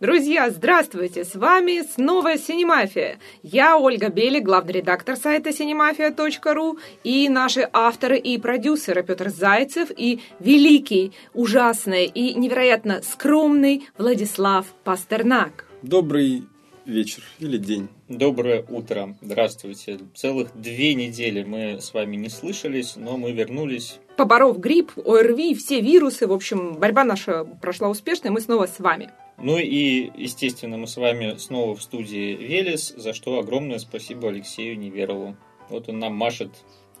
Друзья, здравствуйте! С вами снова Синемафия. Я Ольга Бели, главный редактор сайта cinemafia.ru и наши авторы и продюсеры Петр Зайцев и великий, ужасный и невероятно скромный Владислав Пастернак. Добрый вечер или день. Доброе утро. Здравствуйте. Целых две недели мы с вами не слышались, но мы вернулись. Поборов грипп, ОРВИ, все вирусы, в общем, борьба наша прошла успешно, и мы снова с вами. Ну и, естественно, мы с вами снова в студии Велес, за что огромное спасибо Алексею Неверову. Вот он нам машет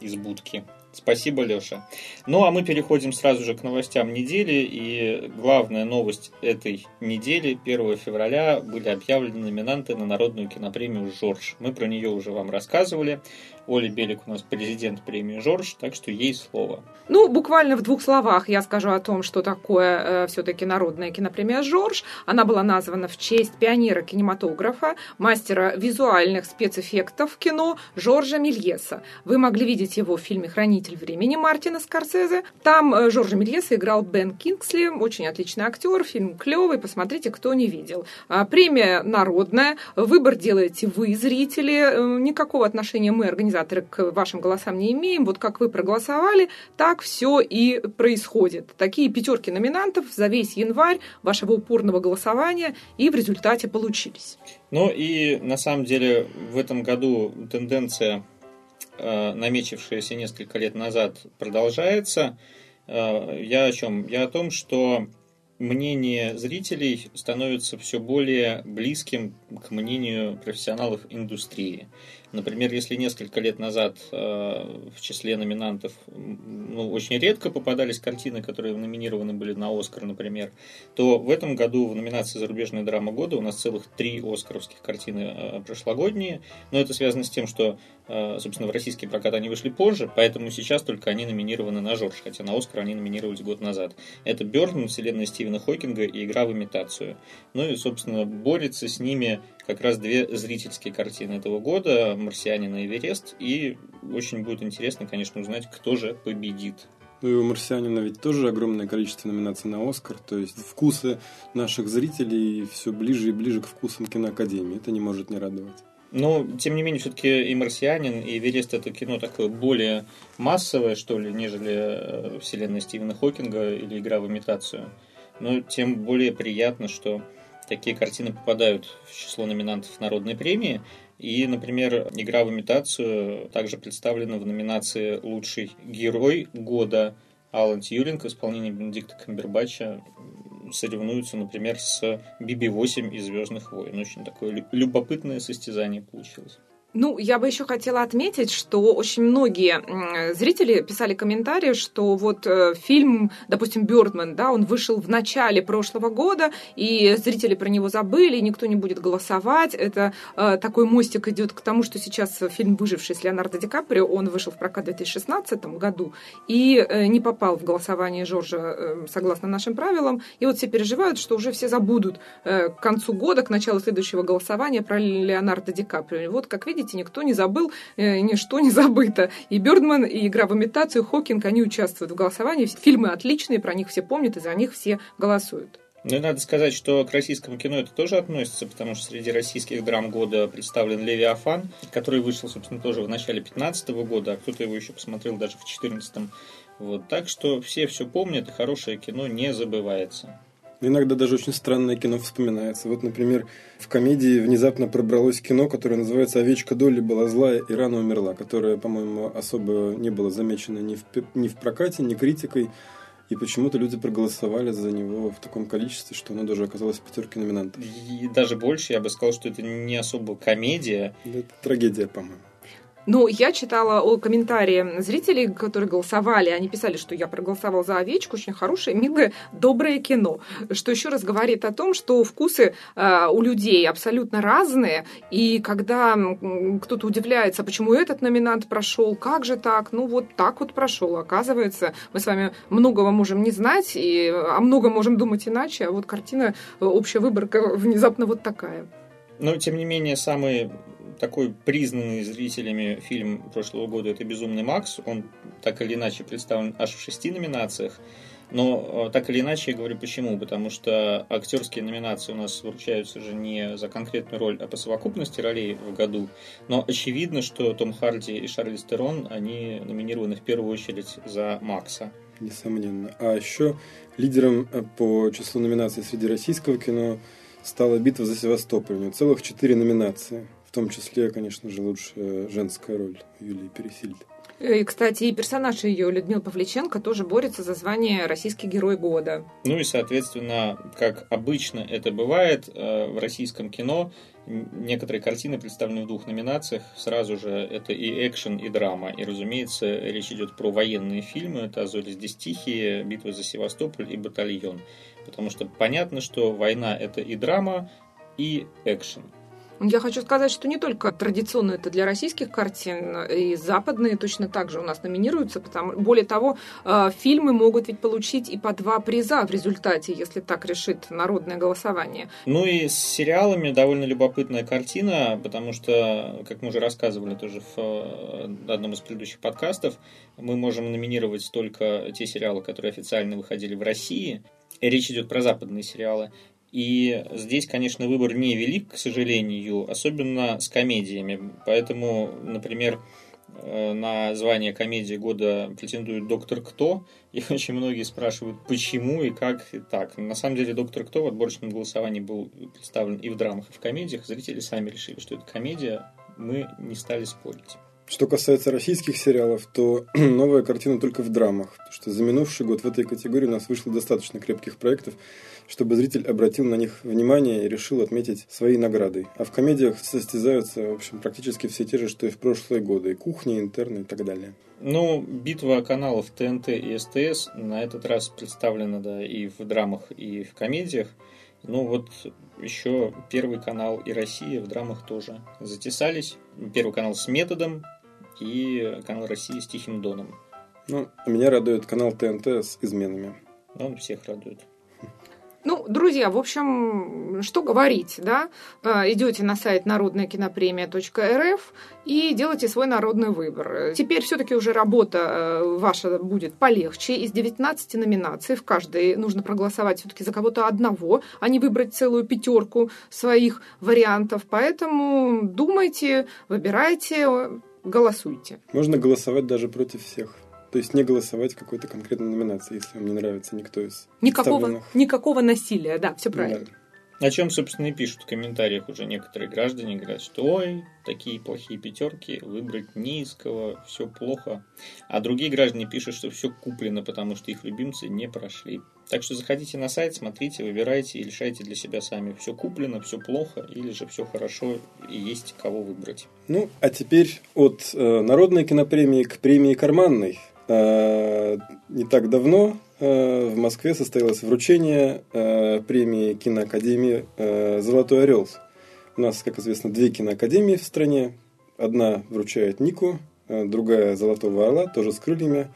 из будки. Спасибо, Леша. Ну, а мы переходим сразу же к новостям недели. И главная новость этой недели, 1 февраля, были объявлены номинанты на народную кинопремию «Жорж». Мы про нее уже вам рассказывали. Оля Белик у нас президент премии «Жорж», так что ей слово. Ну, буквально в двух словах я скажу о том, что такое э, все-таки народная кинопремия «Жорж». Она была названа в честь пионера кинематографа, мастера визуальных спецэффектов кино Жоржа Мильеса. Вы могли видеть его в фильме «Хранитель времени» Мартина Скорсезе. Там э, Жоржа Мильеса играл Бен Кингсли, очень отличный актер, фильм клевый, посмотрите, кто не видел. А, премия народная, выбор делаете вы, зрители, э, никакого отношения мы, организаторы организаторы к вашим голосам не имеем. Вот как вы проголосовали, так все и происходит. Такие пятерки номинантов за весь январь вашего упорного голосования и в результате получились. Ну и на самом деле в этом году тенденция, э, намечившаяся несколько лет назад, продолжается. Э, я о чем? Я о том, что мнение зрителей становится все более близким к мнению профессионалов индустрии. Например, если несколько лет назад э, в числе номинантов ну, очень редко попадались картины, которые номинированы были на Оскар, например, то в этом году в номинации «Зарубежная драма года» у нас целых три оскаровских картины э, прошлогодние. Но это связано с тем, что, э, собственно, в российский прокат они вышли позже, поэтому сейчас только они номинированы на Жорж, хотя на Оскар они номинировались год назад. Это Бёрдман, вселенная Стивена Хокинга и игра в имитацию. Ну и, собственно, борется с ними как раз две зрительские картины этого года «Марсианин» и «Эверест». И очень будет интересно, конечно, узнать, кто же победит. Ну и у «Марсианина» ведь тоже огромное количество номинаций на «Оскар». То есть вкусы наших зрителей все ближе и ближе к вкусам киноакадемии. Это не может не радовать. Но, тем не менее, все-таки и «Марсианин», и «Эверест» — это кино такое более массовое, что ли, нежели э, вселенная Стивена Хокинга или «Игра в имитацию». Но тем более приятно, что такие картины попадают в число номинантов Народной премии. И, например, «Игра в имитацию» также представлена в номинации «Лучший герой года». Алан Тьюринг в исполнении Бенедикта Камбербача соревнуются, например, с BB-8 из «Звездных войн». Очень такое любопытное состязание получилось. Ну, я бы еще хотела отметить, что очень многие зрители писали комментарии, что вот э, фильм, допустим, Бёрдман, да, он вышел в начале прошлого года, и зрители про него забыли, никто не будет голосовать. Это э, такой мостик идет к тому, что сейчас фильм «Выживший» с Леонардо Ди Каприо, он вышел в прокат в 2016 году и э, не попал в голосование Жоржа согласно нашим правилам. И вот все переживают, что уже все забудут к концу года, к началу следующего голосования про Леонардо Ди Каприо. И вот, как видите, видите, никто не забыл, э, ничто не забыто. И Бёрдман, и «Игра в имитацию», Хокинг, они участвуют в голосовании. Фильмы отличные, про них все помнят, и за них все голосуют. Ну и надо сказать, что к российскому кино это тоже относится, потому что среди российских драм года представлен «Левиафан», который вышел, собственно, тоже в начале 2015 года, а кто-то его еще посмотрел даже в 2014. Вот. Так что все все помнят, и хорошее кино не забывается. Иногда даже очень странное кино вспоминается. Вот, например, в комедии внезапно пробралось кино, которое называется «Овечка Долли была злая и рано умерла», которое, по-моему, особо не было замечено ни в, ни в прокате, ни критикой. И почему-то люди проголосовали за него в таком количестве, что оно даже оказалось в пятерке номинантов. И даже больше, я бы сказал, что это не особо комедия. Это трагедия, по-моему. Ну, я читала о комментарии зрителей, которые голосовали. Они писали, что я проголосовал за овечку. Очень хорошее, милое, доброе кино. Что еще раз говорит о том, что вкусы э, у людей абсолютно разные. И когда кто-то удивляется, почему этот номинант прошел, как же так? Ну, вот так вот прошел. Оказывается, мы с вами многого можем не знать, и о многом можем думать иначе. А вот картина, э, общая выборка внезапно вот такая. Но, тем не менее, самый такой признанный зрителями фильм прошлого года это «Безумный Макс». Он так или иначе представлен аж в шести номинациях. Но э, так или иначе я говорю почему. Потому что актерские номинации у нас вручаются же не за конкретную роль, а по совокупности ролей в году. Но очевидно, что Том Харди и Шарлиз Терон, они номинированы в первую очередь за Макса. Несомненно. А еще лидером э, по числу номинаций среди российского кино стала битва за Севастополь. У него целых четыре номинации. В том числе, конечно же, лучшая женская роль Юлии Пересильд. И, кстати, и персонаж ее, Людмила Павличенко, тоже борется за звание «Российский герой года». Ну и, соответственно, как обычно это бывает э, в российском кино, некоторые картины представлены в двух номинациях. Сразу же это и экшен, и драма. И, разумеется, речь идет про военные фильмы. Это «Азори здесь тихие», «Битва за Севастополь» и «Батальон». Потому что понятно, что война – это и драма, и экшен. Я хочу сказать, что не только традиционно это для российских картин, и западные точно так же у нас номинируются. Потому, более того, э, фильмы могут ведь получить и по два приза в результате, если так решит народное голосование. Ну и с сериалами довольно любопытная картина, потому что, как мы уже рассказывали тоже в э, одном из предыдущих подкастов, мы можем номинировать только те сериалы, которые официально выходили в России. Речь идет про западные сериалы. И здесь, конечно, выбор не велик, к сожалению, особенно с комедиями. Поэтому, например, э, на звание комедии года претендует «Доктор Кто», и очень многие спрашивают, почему и как и так. На самом деле «Доктор Кто» в отборочном голосовании был представлен и в драмах, и в комедиях. Зрители сами решили, что это комедия, мы не стали спорить. Что касается российских сериалов, то новая картина только в драмах. Потому что за минувший год в этой категории у нас вышло достаточно крепких проектов чтобы зритель обратил на них внимание и решил отметить своей наградой. А в комедиях состязаются, в общем, практически все те же, что и в прошлые годы. И кухни, и интерны и так далее. Ну, битва каналов ТНТ и СТС на этот раз представлена, да, и в драмах, и в комедиях. Ну вот еще Первый канал и Россия в драмах тоже затесались. Первый канал с методом и канал России с Тихим Доном. Ну, меня радует канал ТНТ с изменами. Ну, он всех радует. Ну, друзья, в общем, что говорить, да? Э, идете на сайт народнаякинопремия.рф и делайте свой народный выбор. Теперь все-таки уже работа э, ваша будет полегче. Из 19 номинаций в каждой нужно проголосовать все-таки за кого-то одного, а не выбрать целую пятерку своих вариантов. Поэтому думайте, выбирайте, голосуйте. Можно голосовать даже против всех. То есть не голосовать в какой-то конкретной номинации, если вам не нравится никто из Никакого, никакого насилия, да, все правильно. Да. О чем, собственно, и пишут в комментариях уже некоторые граждане, говорят, что ой, такие плохие пятерки, выбрать низкого, все плохо. А другие граждане пишут, что все куплено, потому что их любимцы не прошли. Так что заходите на сайт, смотрите, выбирайте и решайте для себя сами. Все куплено, все плохо или же все хорошо и есть кого выбрать. Ну, а теперь от э, народной кинопремии к премии карманной. Э, не так давно э, в Москве состоялось вручение э, премии киноакадемии «Золотой орел». У нас, как известно, две киноакадемии в стране. Одна вручает Нику, другая «Золотого орла», тоже с крыльями.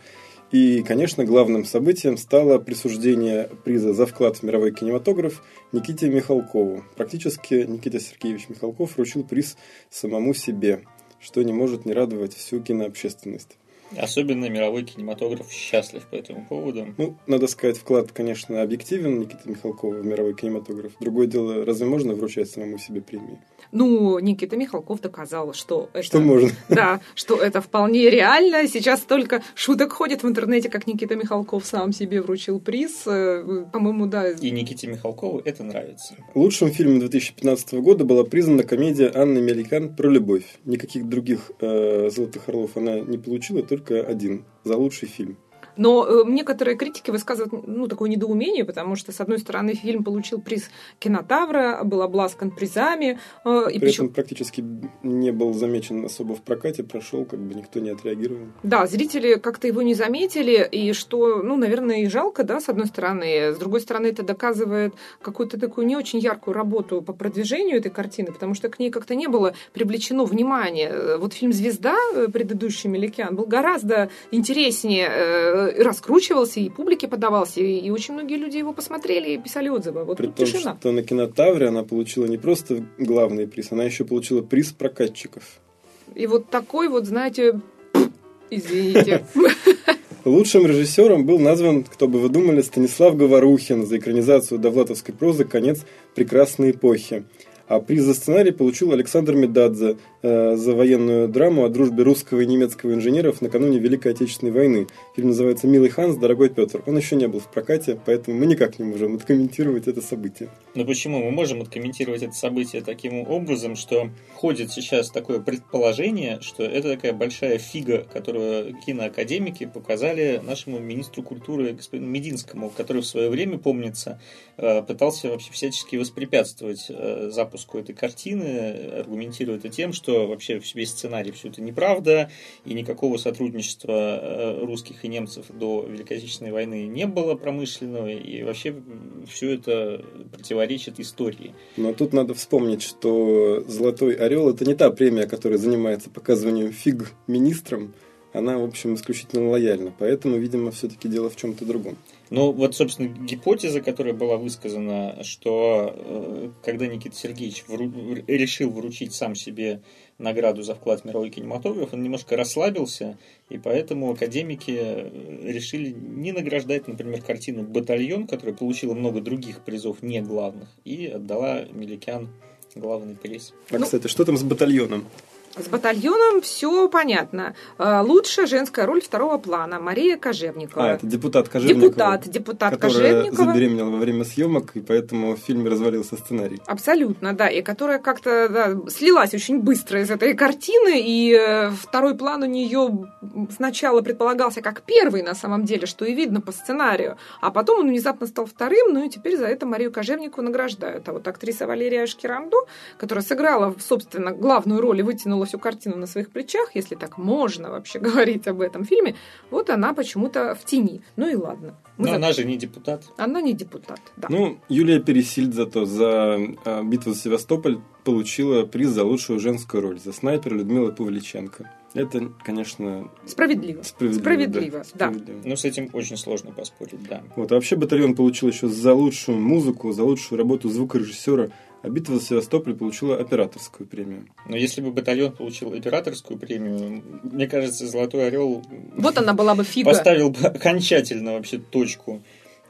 И, конечно, главным событием стало присуждение приза за вклад в мировой кинематограф Никите Михалкову. Практически Никита Сергеевич Михалков вручил приз самому себе, что не может не радовать всю кинообщественность. Особенно мировой кинематограф счастлив по этому поводу. Ну, надо сказать, вклад, конечно, объективен Никиты Михалкова в мировой кинематограф. Другое дело, разве можно вручать самому себе премии? Ну, Никита Михалков доказал, что это... Что можно. Да, что это вполне реально. Сейчас только шуток ходит в интернете, как Никита Михалков сам себе вручил приз. Э, по-моему, да. И Никите Михалкову это нравится. Лучшим фильмом 2015 года была признана комедия Анны Меликан про любовь. Никаких других э, «Золотых орлов» она не получила, только один за лучший фильм. Но э, некоторые критики высказывают ну, такое недоумение, потому что, с одной стороны, фильм получил приз кинотавра, был обласкан призами. Э, и При причем... этом практически не был замечен особо в прокате, прошел, как бы никто не отреагировал. Да, зрители как-то его не заметили, и что, ну, наверное, и жалко, да, с одной стороны. С другой стороны, это доказывает какую-то такую не очень яркую работу по продвижению этой картины, потому что к ней как-то не было привлечено внимание. Вот фильм «Звезда», э, предыдущий «Меликян», был гораздо интереснее Э, раскручивался, и публике подавался, и, очень многие люди его посмотрели и писали отзывы. Вот При том, тишина. что на кинотавре она получила не просто главный приз, она еще получила приз прокатчиков. И вот такой вот, знаете, извините. Лучшим режиссером был назван, кто бы вы думали, Станислав Говорухин за экранизацию довлатовской прозы «Конец прекрасной эпохи». А приз за сценарий получил Александр Медадзе э, за военную драму о дружбе русского и немецкого инженеров накануне Великой Отечественной войны. Фильм называется «Милый Ханс, дорогой Петр». Он еще не был в прокате, поэтому мы никак не можем откомментировать это событие. Но почему? Мы можем откомментировать это событие таким образом, что ходит сейчас такое предположение, что это такая большая фига, которую киноакадемики показали нашему министру культуры господину Мединскому, который в свое время, помнится, э, пытался вообще всячески воспрепятствовать э, запуску запуску этой картины, аргументируя это тем, что вообще весь сценарий все это неправда, и никакого сотрудничества э, русских и немцев до Великой Отечественной войны не было промышленного, и вообще все это противоречит истории. Но тут надо вспомнить, что «Золотой орел» — это не та премия, которая занимается показыванием фиг министрам, она, в общем, исключительно лояльна. Поэтому, видимо, все-таки дело в чем-то другом. Ну, вот, собственно, гипотеза, которая была высказана, что э, когда Никита Сергеевич вру- решил вручить сам себе награду за вклад в мировой кинематограф, он немножко расслабился, и поэтому академики э, решили не награждать, например, картину «Батальон», которая получила много других призов, не главных, и отдала Меликян главный приз. А, кстати, что там с батальоном? С батальоном все понятно. А, лучшая женская роль второго плана Мария Кожевникова. А, это депутат Кожевникова. Депутат, депутат которая Кожевникова. забеременела во время съемок, и поэтому в фильме развалился сценарий. Абсолютно, да. И которая как-то да, слилась очень быстро из этой картины, и э, второй план у нее сначала предполагался как первый на самом деле, что и видно по сценарию, а потом он внезапно стал вторым, ну и теперь за это Марию Кожевникову награждают. А вот актриса Валерия Шкиранду, которая сыграла, собственно, главную роль и вытянула тянула всю картину на своих плечах, если так можно вообще говорить об этом фильме, вот она почему-то в тени. Ну и ладно. Мы Но за... она же не депутат. Она не депутат, да. Ну, Юлия Пересильд зато за э, битву за Севастополь получила приз за лучшую женскую роль, за снайпера Людмила Павличенко. Это, конечно... Справедливо. Справедливо, Справедливо да. да. Справедливо. Ну, с этим очень сложно поспорить, да. Вот, а вообще батальон получил еще за лучшую музыку, за лучшую работу звукорежиссера а битва за Севастополь получила операторскую премию. Но если бы батальон получил операторскую премию, мне кажется, Золотой Орел... Вот она была бы фига. Поставил бы окончательно вообще точку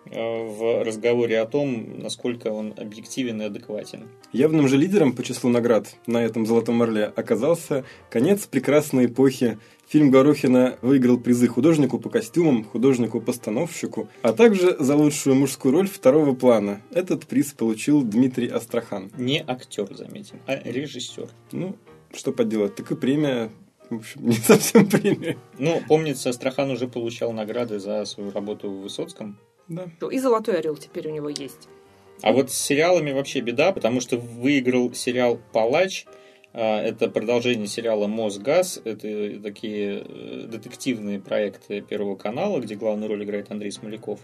э, в разговоре о том, насколько он объективен и адекватен. Явным же лидером по числу наград на этом «Золотом орле» оказался конец прекрасной эпохи Фильм Горохина выиграл призы художнику по костюмам, художнику-постановщику, а также за лучшую мужскую роль второго плана. Этот приз получил Дмитрий Астрахан. Не актер, заметим, а режиссер. Ну, что поделать, так и премия в общем, не совсем премия. Ну, помнится, Астрахан уже получал награды за свою работу в Высоцком. Да. И «Золотой орел» теперь у него есть. А вот с сериалами вообще беда, потому что выиграл сериал «Палач», это продолжение сериала «Мосгаз». Это такие э, детективные проекты Первого канала, где главную роль играет Андрей Смоляков.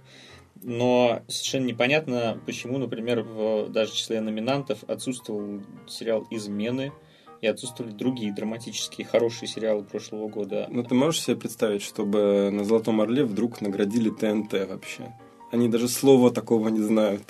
Но совершенно непонятно, почему, например, в даже числе номинантов отсутствовал сериал «Измены», и отсутствовали другие драматические хорошие сериалы прошлого года. Ну, ты можешь себе представить, чтобы на «Золотом орле» вдруг наградили ТНТ вообще? Они даже слова такого не знают.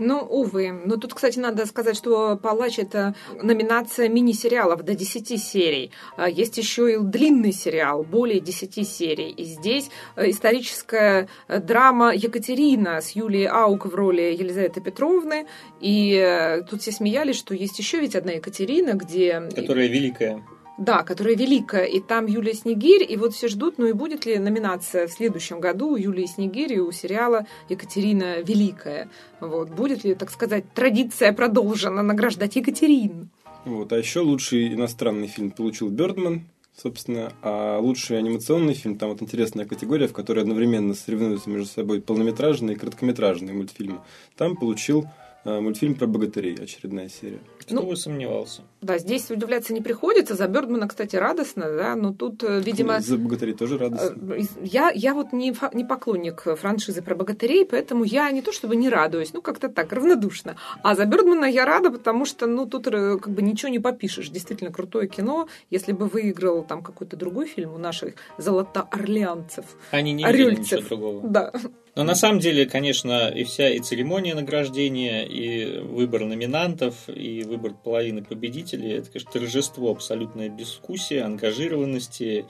Ну, увы. Но тут, кстати, надо сказать, что «Палач» — это номинация мини-сериалов до 10 серий. А есть еще и длинный сериал, более 10 серий. И здесь э, историческая э, драма «Екатерина» с Юлией Аук в роли Елизаветы Петровны. И э, тут все смеялись, что есть еще ведь одна Екатерина, где... Которая великая. Да, которая великая, и там Юлия Снегирь, и вот все ждут, ну и будет ли номинация в следующем году у Юлии Снегирь и у сериала Екатерина Великая. Вот, будет ли, так сказать, традиция продолжена награждать Екатерин? Вот, а еще лучший иностранный фильм получил Бердман, собственно, а лучший анимационный фильм, там вот интересная категория, в которой одновременно соревнуются между собой полнометражные и короткометражные мультфильмы. Там получил мультфильм про богатырей, очередная серия. Кто ну, бы сомневался. Да, здесь удивляться не приходится. За Бёрдмана, кстати, радостно, да, но тут, э, видимо... За богатырей тоже радостно. Э, я, я вот не, не поклонник франшизы про богатырей, поэтому я не то чтобы не радуюсь, ну как-то так, равнодушно. А за Бёрдмана я рада, потому что, ну, тут как бы ничего не попишешь. Действительно крутое кино. Если бы выиграл там какой-то другой фильм у наших золотоорлеанцев. Они не видели ничего другого. Да. Но на самом деле, конечно, и вся и церемония награждения, и выбор номинантов, и выбор половины победителей, это, конечно, торжество абсолютной дискуссии, ангажированности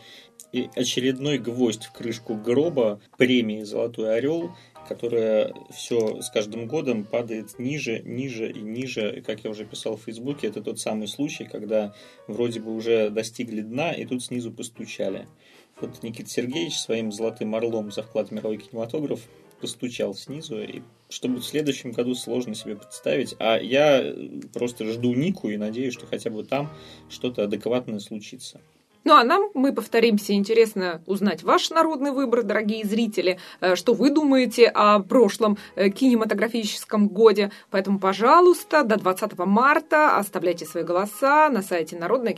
и очередной гвоздь в крышку гроба премии «Золотой орел», которая все с каждым годом падает ниже, ниже и ниже. И, как я уже писал в Фейсбуке, это тот самый случай, когда вроде бы уже достигли дна, и тут снизу постучали. Вот Никита Сергеевич своим золотым орлом за вклад в мировой кинематограф постучал снизу, и чтобы в следующем году сложно себе представить. А я просто жду Нику и надеюсь, что хотя бы там что-то адекватное случится. Ну а нам, мы повторимся, интересно узнать ваш народный выбор, дорогие зрители, э, что вы думаете о прошлом э, кинематографическом годе. Поэтому, пожалуйста, до 20 марта оставляйте свои голоса на сайте народная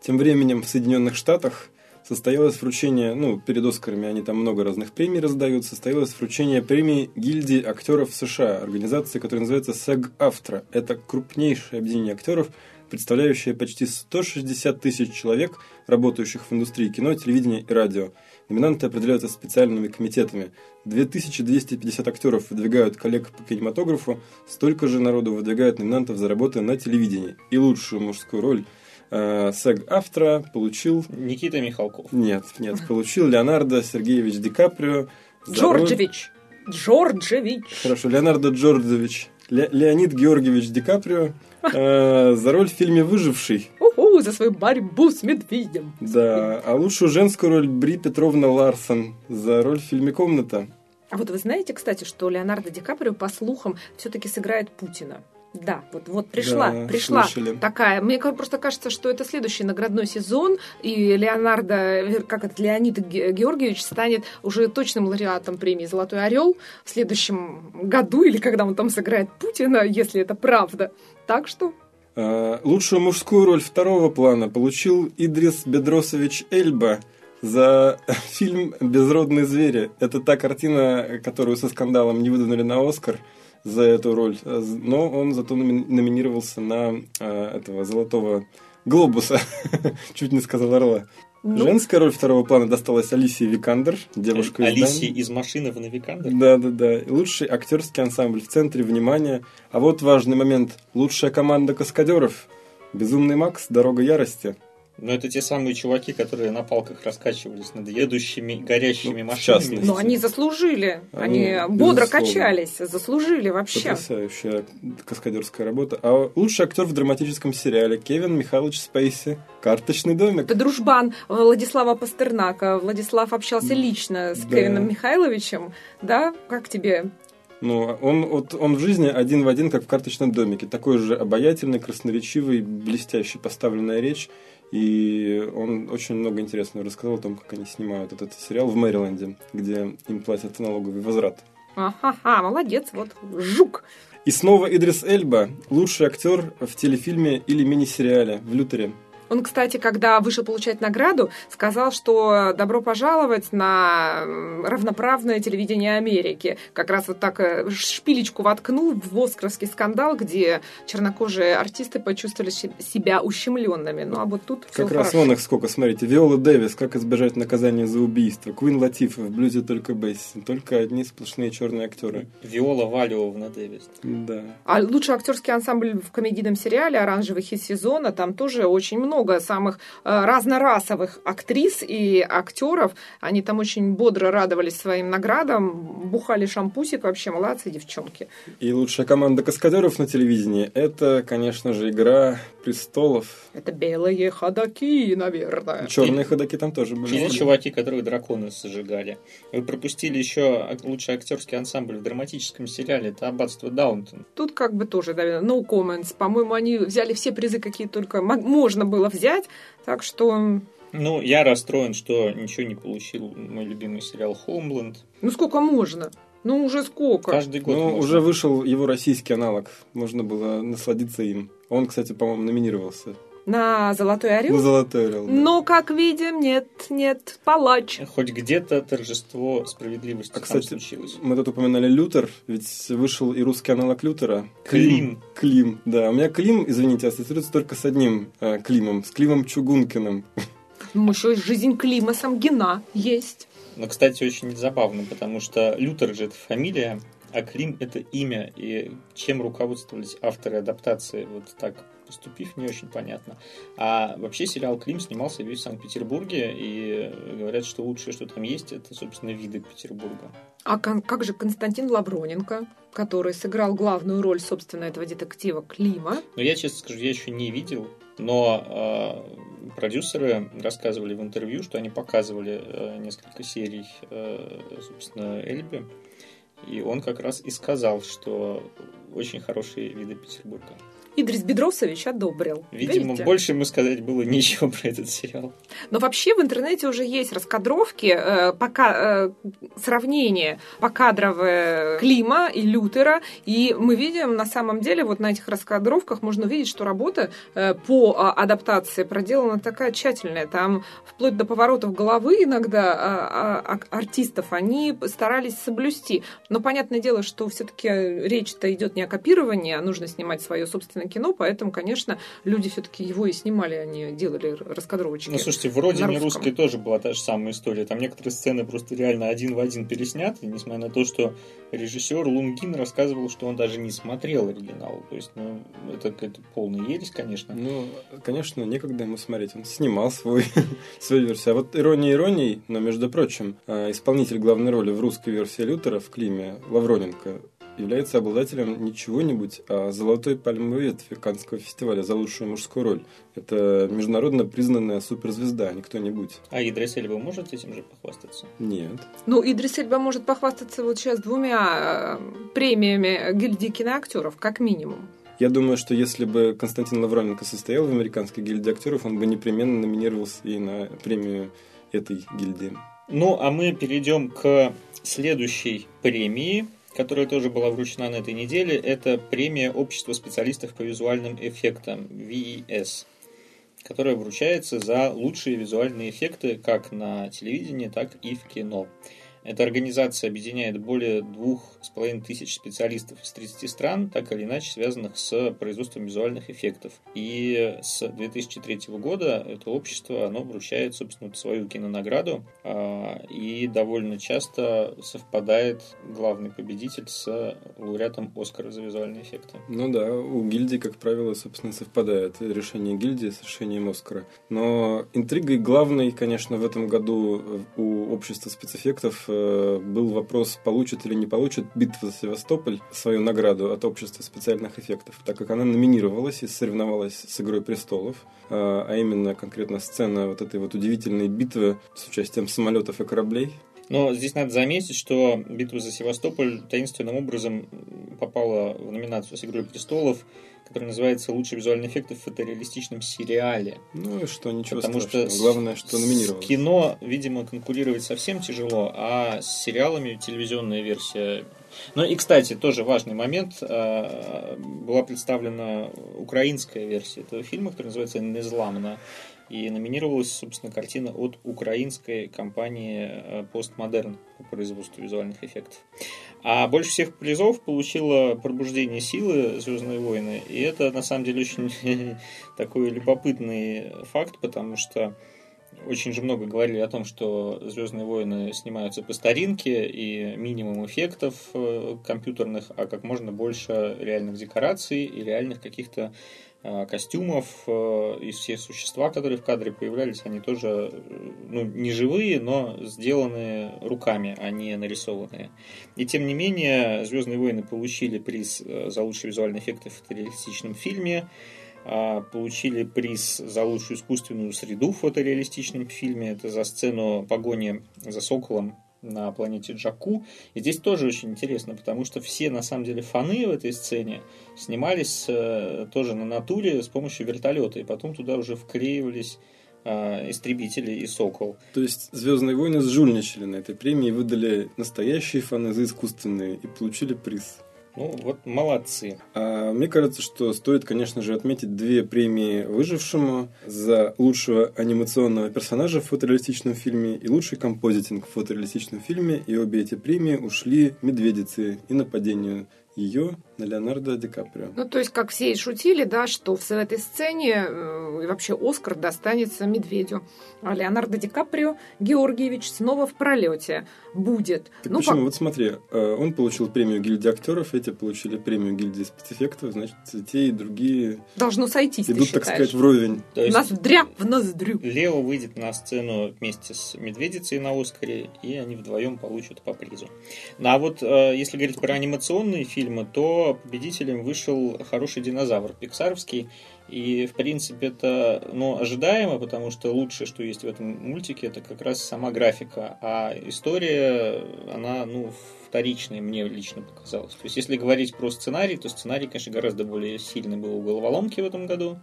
Тем временем в Соединенных Штатах состоялось вручение, ну, перед Оскарами они там много разных премий раздают, состоялось вручение премии гильдии актеров США, организации, которая называется SAG-AFTRA. Это крупнейшее объединение актеров, представляющее почти 160 тысяч человек, работающих в индустрии кино, телевидения и радио. Номинанты определяются специальными комитетами. 2250 актеров выдвигают коллег по кинематографу, столько же народу выдвигают номинантов за работы на телевидении. И лучшую мужскую роль э, Сег-автора получил... Никита Михалков. Нет, нет, получил Леонардо Сергеевич Ди Каприо. Джорджевич. Роль... Джорджевич. Хорошо, Леонардо Джорджевич. Ле- Леонид Георгиевич Ди Каприо э, за роль в фильме «Выживший». Уху, за свою борьбу с медведем. Да, а лучшую женскую роль Бри Петровна Ларсон за роль в фильме «Комната». А вот вы знаете, кстати, что Леонардо Ди Каприо, по слухам, все-таки сыграет Путина? Да, вот, вот пришла, да, пришла слышали. такая. Мне просто кажется, что это следующий наградной сезон, и Леонардо, как это, Леонид Георгиевич станет уже точным лауреатом премии «Золотой орел» в следующем году, или когда он там сыграет Путина, если это правда. Так что а, Лучшую мужскую роль второго плана получил Идрис Бедросович Эльба за фильм «Безродные звери». Это та картина, которую со скандалом не выдвинули на «Оскар», за эту роль, но он зато номинировался на э, этого золотого глобуса, чуть не сказал орла. Ну, Женская роль второго плана досталась Алисии Викандер, девушка из Алисии из машины в Викандер? Да, да, да. Лучший актерский ансамбль в центре внимания. А вот важный момент. Лучшая команда каскадеров. Безумный Макс, Дорога ярости. Но это те самые чуваки, которые на палках раскачивались над едущими горящими ну, машинами. Но они заслужили. Они, они бодро безусловно. качались. Заслужили вообще. Потрясающая каскадерская работа. А лучший актер в драматическом сериале Кевин Михайлович Спейси. Карточный домик. Это дружбан Владислава Пастернака. Владислав общался лично с да. Кевином Михайловичем. Да? Как тебе ну, он, вот, он в жизни один в один, как в карточном домике. Такой же обаятельный, красноречивый, блестящий поставленная речь. И он очень много интересного рассказал о том, как они снимают этот сериал в Мэриленде, где им платят налоговый возврат. Ага, молодец, вот жук. И снова Идрис Эльба, лучший актер в телефильме или мини-сериале в Лютере. Он, кстати, когда вышел получать награду, сказал, что добро пожаловать на равноправное телевидение Америки. Как раз вот так э, шпилечку воткнул в Оскаровский скандал, где чернокожие артисты почувствовали себя ущемленными. Ну а вот тут Как раз хорошо. вон их сколько, смотрите. Виола Дэвис, как избежать наказания за убийство. Куин Латиф в блюзе только Бесси. Только одни сплошные черные актеры. Виола Валиовна Дэвис. Да. А лучший актерский ансамбль в комедийном сериале «Оранжевый хит сезона» там тоже очень много много самых э, разнорасовых актрис и актеров. Они там очень бодро радовались своим наградам, бухали шампусик, вообще молодцы девчонки. И лучшая команда каскадеров на телевидении – это, конечно же, «Игра престолов». Это белые ходаки, наверное. Черные ходаки там тоже были. Или чуваки, которых драконы сожигали. Вы пропустили еще лучший актерский ансамбль в драматическом сериале. Это «Аббатство Даунтон». Тут как бы тоже, наверное, no comments. По-моему, они взяли все призы, какие только можно было взять. Так что... Ну, я расстроен, что ничего не получил мой любимый сериал «Хоумленд». Ну, сколько можно? Ну, уже сколько? Каждый год. Ну, можно. уже вышел его российский аналог. Можно было насладиться им. Он, кстати, по-моему, номинировался. На «Золотой орел»? На «Золотой орел», да. Но, как видим, нет, нет, палач. Хоть где-то торжество справедливости а, кстати, случилось. мы тут упоминали Лютер, ведь вышел и русский аналог Лютера. Клим. Клим, да. У меня Клим, извините, ассоциируется только с одним э, Климом, с Климом Чугункиным. Ну, еще жизнь Клима Самгина есть. Но, кстати, очень забавно, потому что Лютер же это фамилия, а Клим это имя. И чем руководствовались авторы адаптации вот так поступив, не очень понятно. А вообще сериал «Клим» снимался весь в Санкт-Петербурге, и говорят, что лучшее, что там есть, это, собственно, виды Петербурга. А как же Константин Лавроненко, который сыграл главную роль, собственно, этого детектива Клима? Ну, я, честно скажу, я еще не видел, но э, продюсеры рассказывали в интервью, что они показывали э, несколько серий, э, собственно, Эльби, и он как раз и сказал, что очень хорошие виды Петербурга. Идрис Бедросович одобрил. Видимо, Видите? больше ему сказать было ничего про этот сериал. Но вообще в интернете уже есть раскадровки, э, пока, э, сравнение покадровое Клима и Лютера, и мы видим на самом деле вот на этих раскадровках можно увидеть, что работа э, по а, адаптации проделана такая тщательная. Там вплоть до поворотов головы иногда а, а, артистов они старались соблюсти. Но понятное дело, что все-таки речь-то идет не о копировании, а нужно снимать свое собственное кино, поэтому, конечно, люди все-таки его и снимали, они делали раскадровочки. Ну, слушайте, вроде не русской тоже была та же самая история. Там некоторые сцены просто реально один в один пересняты, несмотря на то, что режиссер Лунгин рассказывал, что он даже не смотрел оригинал. То есть, ну, это какая-то полная ересь, конечно. Ну, конечно, некогда ему смотреть. Он снимал свой, свою версию. А вот ирония иронией, но, между прочим, а, исполнитель главной роли в русской версии Лютера в Климе Лавроненко является обладателем не чего-нибудь, а золотой пальмовой ветви Каннского фестиваля за лучшую мужскую роль. Это международно признанная суперзвезда, а не кто-нибудь. А Идрис Эльба может этим же похвастаться? Нет. Ну, Идрис Эльба может похвастаться вот сейчас двумя э, премиями гильдии киноактеров, как минимум. Я думаю, что если бы Константин Лавроненко состоял в американской гильдии актеров, он бы непременно номинировался и на премию этой гильдии. Ну, а мы перейдем к следующей премии, которая тоже была вручена на этой неделе, это премия Общества специалистов по визуальным эффектам, VES, которая вручается за лучшие визуальные эффекты как на телевидении, так и в кино. Эта организация объединяет более двух с половиной тысяч специалистов из 30 стран, так или иначе связанных с производством визуальных эффектов. И с 2003 года это общество, оно вручает, собственно, свою кинонаграду, а, и довольно часто совпадает главный победитель с лауреатом Оскара за визуальные эффекты. Ну да, у гильдии, как правило, собственно, совпадает решение гильдии с решением Оскара. Но интригой главной, конечно, в этом году у общества спецэффектов был вопрос, получит или не получит битва за Севастополь свою награду от общества специальных эффектов, так как она номинировалась и соревновалась с «Игрой престолов», э, а именно конкретно сцена вот этой вот удивительной битвы с участием самолетов и кораблей. Но здесь надо заметить, что битва за Севастополь таинственным образом попала в номинацию с «Игрой престолов», который называется «Лучшие визуальные эффекты в фотореалистичном сериале». Ну и что, ничего Потому страшного. Что Главное, что номинировалось. кино, видимо, конкурировать совсем тяжело, а с сериалами телевизионная версия ну и, кстати, тоже важный момент. А, была представлена украинская версия этого фильма, который называется «Незламна». И номинировалась, собственно, картина от украинской компании «Постмодерн» по производству визуальных эффектов. А больше всех призов получила «Пробуждение силы. Звездные войны». И это, на самом деле, очень такой любопытный факт, потому что очень же много говорили о том, что Звездные войны снимаются по старинке и минимум эффектов э, компьютерных, а как можно больше реальных декораций и реальных каких-то Э, костюмов, э, и все существа, которые в кадре появлялись, они тоже э, ну, не живые, но сделаны руками, а не нарисованные. И тем не менее, Звездные войны получили приз за лучшие визуальные эффекты в фотореалистичном фильме, получили приз за лучшую искусственную среду в фотореалистичном фильме. Это за сцену погони за соколом на планете Джаку. И здесь тоже очень интересно, потому что все, на самом деле, фаны в этой сцене снимались э, тоже на натуре с помощью вертолета, и потом туда уже вклеивались э, истребители и Сокол. То есть Звездные войны сжульничали на этой премии, выдали настоящие фаны за искусственные и получили приз. Ну, вот молодцы. А, мне кажется, что стоит, конечно же, отметить две премии выжившему за лучшего анимационного персонажа в фотореалистичном фильме и лучший композитинг в фотореалистичном фильме. И обе эти премии ушли «Медведице» и «Нападению ее на Леонардо Ди Каприо. Ну, то есть, как все и шутили, да, что в этой сцене э, вообще Оскар достанется медведю. А Леонардо Ди Каприо Георгиевич снова в пролете будет. Так ну, почему? по- Вот смотри, э, он получил премию гильдии актеров, эти получили премию гильдии спецэффектов, значит, те и другие Должно сойтись, ты идут, так сказать, вровень. То есть Ноздря в ноздрю. Лео выйдет на сцену вместе с Медведицей на Оскаре, и они вдвоем получат по призу. Ну, а вот э, если говорить про анимационные фильмы, то победителем вышел «Хороший динозавр» пиксаровский. И, в принципе, это ну, ожидаемо, потому что лучшее, что есть в этом мультике, это как раз сама графика. А история, она, ну, вторичная, мне лично показалась. То есть, если говорить про сценарий, то сценарий, конечно, гораздо более сильный был у «Головоломки» в этом году,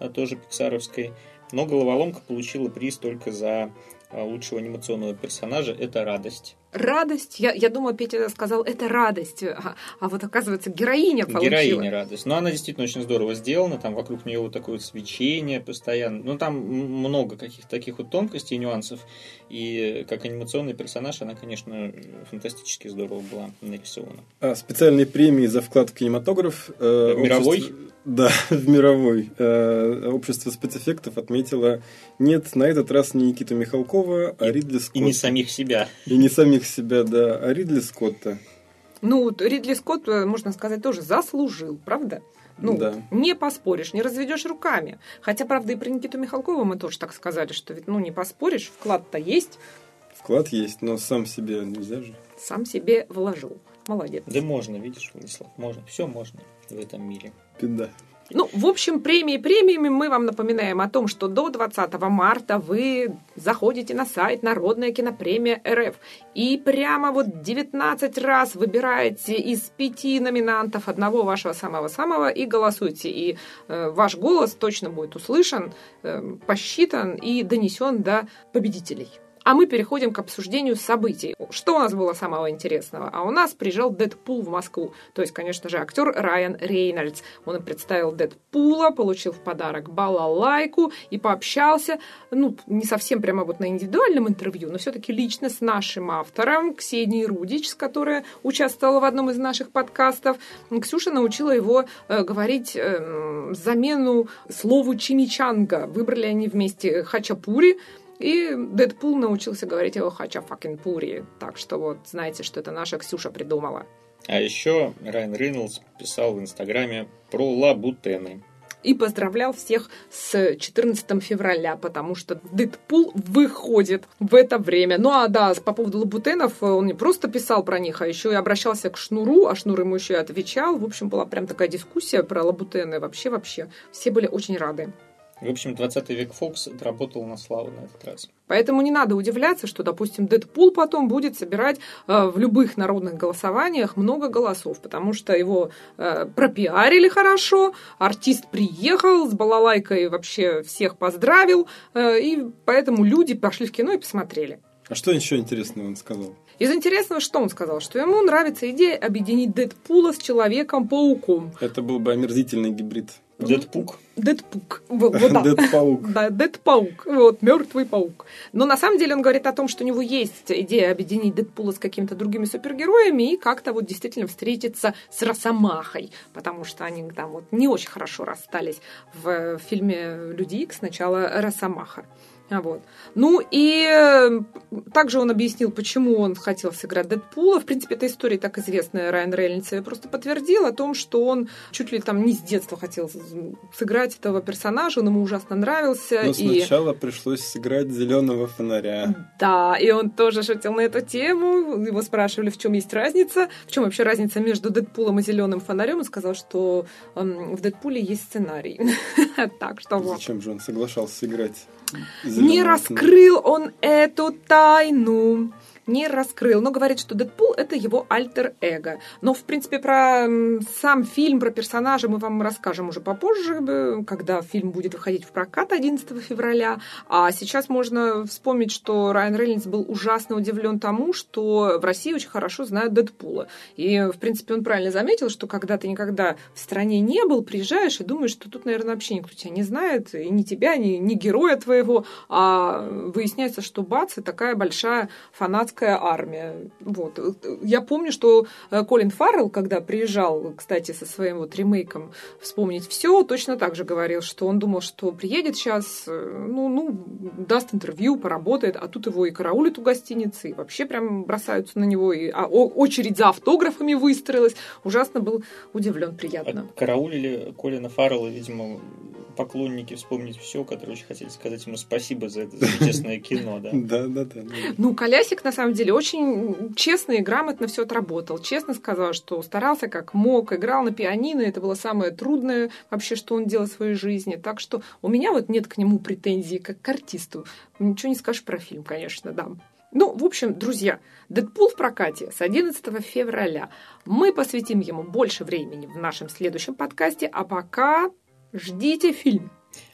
а тоже пиксаровской. Но «Головоломка» получила приз только за а, лучшего анимационного персонажа. Это «Радость». Радость. Я, я думаю, Петя сказал, это радость. А, а вот, оказывается, героиня получила. Героиня радость. Но она действительно очень здорово сделана. Там вокруг нее вот такое вот свечение постоянно. Ну, там много каких-то таких вот тонкостей и нюансов. И как анимационный персонаж она, конечно, фантастически здорово была нарисована. А специальные премии за вклад в кинематограф. э, мировой? общество- Да, в мировой. Э, Общество спецэффектов отметило нет, на этот раз не Никиту Михалкова, а Ридли Скотта. И не самих себя. И не самих себя, да, а Ридли Скотта. Ну, вот Ридли Скотт, э, можно сказать, тоже заслужил, правда? Ну, Да. не поспоришь, не разведешь руками. Хотя, правда, и про Никиту Михалкова мы тоже так сказали, что ведь, ну, не поспоришь, вклад-то есть, Вклад есть, но сам себе нельзя же. сам себе вложил. Молодец. Да можно, видишь, Владислав, можно. Все можно в этом мире. Беда. Ну, в общем, премии премиями мы вам напоминаем о том, что до 20 марта вы заходите на сайт Народная кинопремия РФ и прямо вот 19 раз выбираете из пяти номинантов одного вашего самого-самого и голосуете. И э, ваш голос точно будет услышан, э, посчитан и донесен до победителей. А мы переходим к обсуждению событий. Что у нас было самого интересного? А у нас приезжал Дэдпул в Москву. То есть, конечно же, актер Райан Рейнольдс. Он представил Дэдпула, получил в подарок балалайку и пообщался, ну, не совсем прямо вот на индивидуальном интервью, но все-таки лично с нашим автором Ксенией Рудич, которая участвовала в одном из наших подкастов. Ксюша научила его э, говорить э, замену слову чимичанга. Выбрали они вместе хачапури, и Дэдпул научился говорить его хача факин пури. Так что вот знаете, что это наша Ксюша придумала. А еще Райан Рейнольдс писал в Инстаграме про лабутены. И поздравлял всех с 14 февраля, потому что Дэдпул выходит в это время. Ну а да, по поводу лабутенов, он не просто писал про них, а еще и обращался к Шнуру, а Шнур ему еще и отвечал. В общем, была прям такая дискуссия про лабутены. Вообще-вообще, все были очень рады. В общем, 20 век Фокс отработал на славу на этот раз. Поэтому не надо удивляться, что, допустим, Дэдпул потом будет собирать э, в любых народных голосованиях много голосов, потому что его э, пропиарили хорошо, артист приехал с балалайкой, вообще всех поздравил, э, и поэтому люди пошли в кино и посмотрели. А что еще интересного он сказал? Из интересного, что он сказал? Что ему нравится идея объединить Дэдпула с Человеком-пауком. Это был бы омерзительный гибрид. Дэдпук. Дэдпук. Вот, вот так. Дэдпаук. Да, Дэдпаук. Вот, мертвый паук. Но на самом деле он говорит о том, что у него есть идея объединить Дэдпула с какими-то другими супергероями и как-то вот действительно встретиться с Росомахой. Потому что они там вот не очень хорошо расстались в фильме «Люди Икс» сначала Росомаха. А Вот. Ну и э, также он объяснил, почему он хотел сыграть Дэдпула. В принципе, эта история так известная. Райан Рейнольдс просто подтвердил о том, что он чуть ли там не с детства хотел сыграть этого персонажа, он ему ужасно нравился. Но и... сначала пришлось сыграть зеленого фонаря. Да, и он тоже шутил на эту тему. Его спрашивали, в чем есть разница, в чем вообще разница между Дэдпулом и зеленым фонарем. Он сказал, что эм, в Дэдпуле есть сценарий. Так что вот. Зачем же он соглашался сыграть? Не раскрыл он эту тайну. Не раскрыл, но говорит, что Дэдпул это его альтер-эго. Но, в принципе, про сам фильм, про персонажа мы вам расскажем уже попозже, э, когда фильм будет выходить в прокат 11 февраля. А сейчас можно вспомнить, что Райан Рейнольдс был ужасно удивлен тому, что в России очень хорошо знают Дэдпула. И, в принципе, он правильно заметил, что когда ты никогда в стране не был, приезжаешь и думаешь, что тут, наверное, вообще никто тебя не знает, и ни тебя, ни, ни героя твоего, а выясняется, что бац, и такая большая фанатская британская армия. Вот. Я помню, что э, Колин Фаррелл, когда приезжал, кстати, со своим вот ремейком «Вспомнить все», точно так же говорил, что он думал, что приедет сейчас, э, ну, ну, даст интервью, поработает, а тут его и караулят у гостиницы, и вообще прям бросаются на него, и а, очередь за автографами выстроилась. Ужасно был удивлен, приятно. А караулили Колина Фаррелла, видимо, поклонники вспомнить все, которые очень хотели сказать ему спасибо за это честное кино, да? Да, да, да. Ну, Колясик, на самом деле, очень честно и грамотно все отработал. Честно сказал, что старался как мог, играл на пианино, это было самое трудное вообще, что он делал в своей жизни. Так что у меня вот нет к нему претензий, как к артисту. Ничего не скажешь про фильм, конечно, да. Ну, в общем, друзья, «Дэдпул» в прокате с 11 февраля. Мы посвятим ему больше времени в нашем следующем подкасте, а пока Ждите фильм.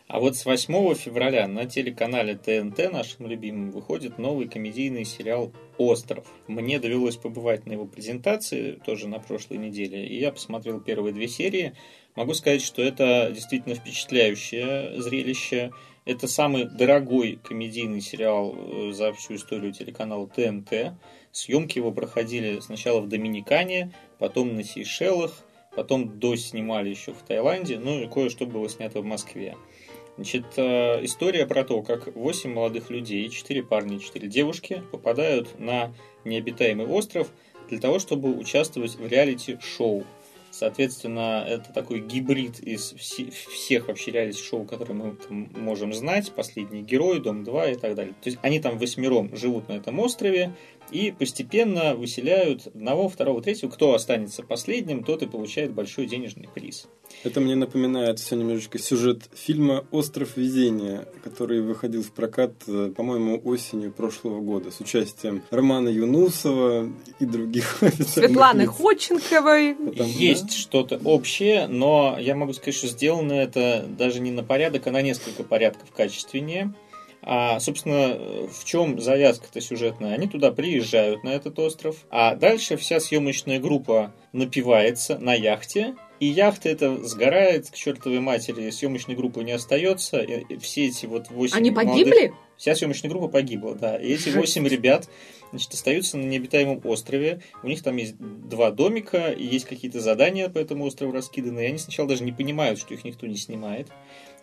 А вот с 8 февраля на телеканале ТНТ, нашим любимым, выходит новый комедийный сериал «Остров». Мне довелось побывать на его презентации, тоже на прошлой неделе, и я посмотрел первые две серии. Могу сказать, что это действительно впечатляющее зрелище. Это самый дорогой комедийный сериал э, за всю историю телеканала ТНТ. Съемки его проходили сначала в Доминикане, потом на Сейшелах – потом до снимали еще в Таиланде, ну и кое-что было снято в Москве. Значит, э, история про то, как 8 молодых людей, 4 парня и 4 девушки попадают на необитаемый остров для того, чтобы участвовать в реалити-шоу. Соответственно, это такой гибрид из всех вообще реалити-шоу, которые мы там можем знать. «Последний герой», «Дом-2» и так далее. То есть они там восьмером живут на этом острове, и постепенно выселяют одного, второго, третьего. Кто останется последним, тот и получает большой денежный приз. Это мне напоминает все немножечко сюжет фильма «Остров везения», который выходил в прокат, э, по-моему, осенью прошлого года с участием Романа Юнусова и других Светланы Ходченковой. Потом, Есть да? что-то общее, но я могу сказать, что сделано это даже не на порядок, а на несколько порядков качественнее. А, собственно, в чем завязка-то сюжетная? Они туда приезжают, на этот остров, а дальше вся съемочная группа напивается на яхте, и яхта эта сгорает к чертовой матери, съемочной группы не остается, и все эти вот восемь Они погибли? Молодых... Вся съемочная группа погибла, да. И эти восемь ребят значит, остаются на необитаемом острове. У них там есть два домика, и есть какие-то задания по этому острову раскиданы. И они сначала даже не понимают, что их никто не снимает.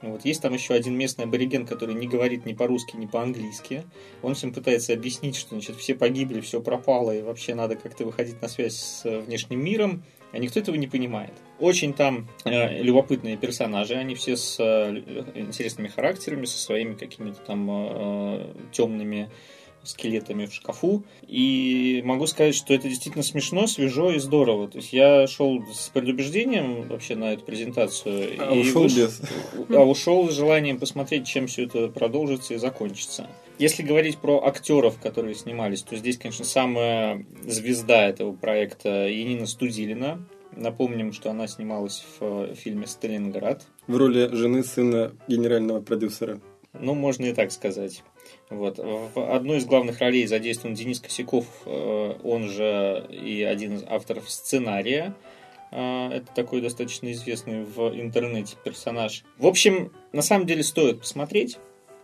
Вот. Есть там еще один местный абориген, который не говорит ни по-русски, ни по-английски. Он всем пытается объяснить, что значит, все погибли, все пропало, и вообще надо как-то выходить на связь с э, внешним миром. А никто этого не понимает. Очень там э, любопытные персонажи, они все с э, интересными характерами, со своими какими-то там э, темными скелетами в шкафу. И могу сказать, что это действительно смешно, свежо и здорово. То есть я шел с предубеждением вообще на эту презентацию. А и ушел выш... без. А ушел с желанием посмотреть, чем все это продолжится и закончится. Если говорить про актеров, которые снимались, то здесь, конечно, самая звезда этого проекта Янина Студилина. Напомним, что она снималась в фильме «Сталинград». В роли жены сына генерального продюсера. Ну, можно и так сказать. Вот. В одной из главных ролей задействован Денис Косяков, э, он же и один из авторов сценария. Э, это такой достаточно известный в интернете персонаж. В общем, на самом деле стоит посмотреть.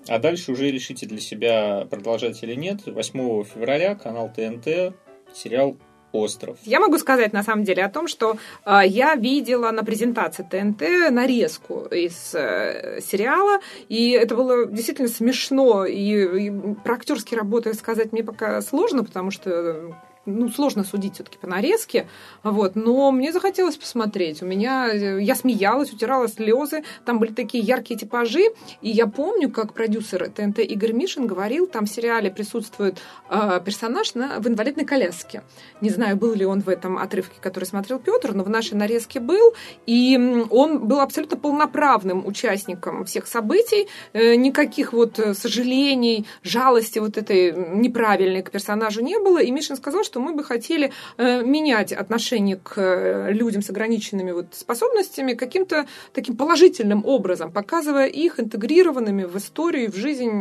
А дальше уже решите для себя, продолжать или нет. 8 февраля канал ТНТ, сериал остров. Я могу сказать на самом деле о том, что э, я видела на презентации ТНТ нарезку из э, сериала, и это было действительно смешно, и, и про актерские работы сказать мне пока сложно, потому что ну, сложно судить все-таки по нарезке, вот, но мне захотелось посмотреть. У меня, я смеялась, утирала слезы, там были такие яркие типажи, и я помню, как продюсер ТНТ Игорь Мишин говорил, там в сериале присутствует э, персонаж на, в инвалидной коляске. Не знаю, был ли он в этом отрывке, который смотрел Петр, но в нашей нарезке был, и он был абсолютно полноправным участником всех событий, э, никаких вот сожалений, жалости вот этой неправильной к персонажу не было, и Мишин сказал, что что мы бы хотели э, менять отношение к э, людям с ограниченными вот способностями каким-то таким положительным образом, показывая их интегрированными в историю, в жизнь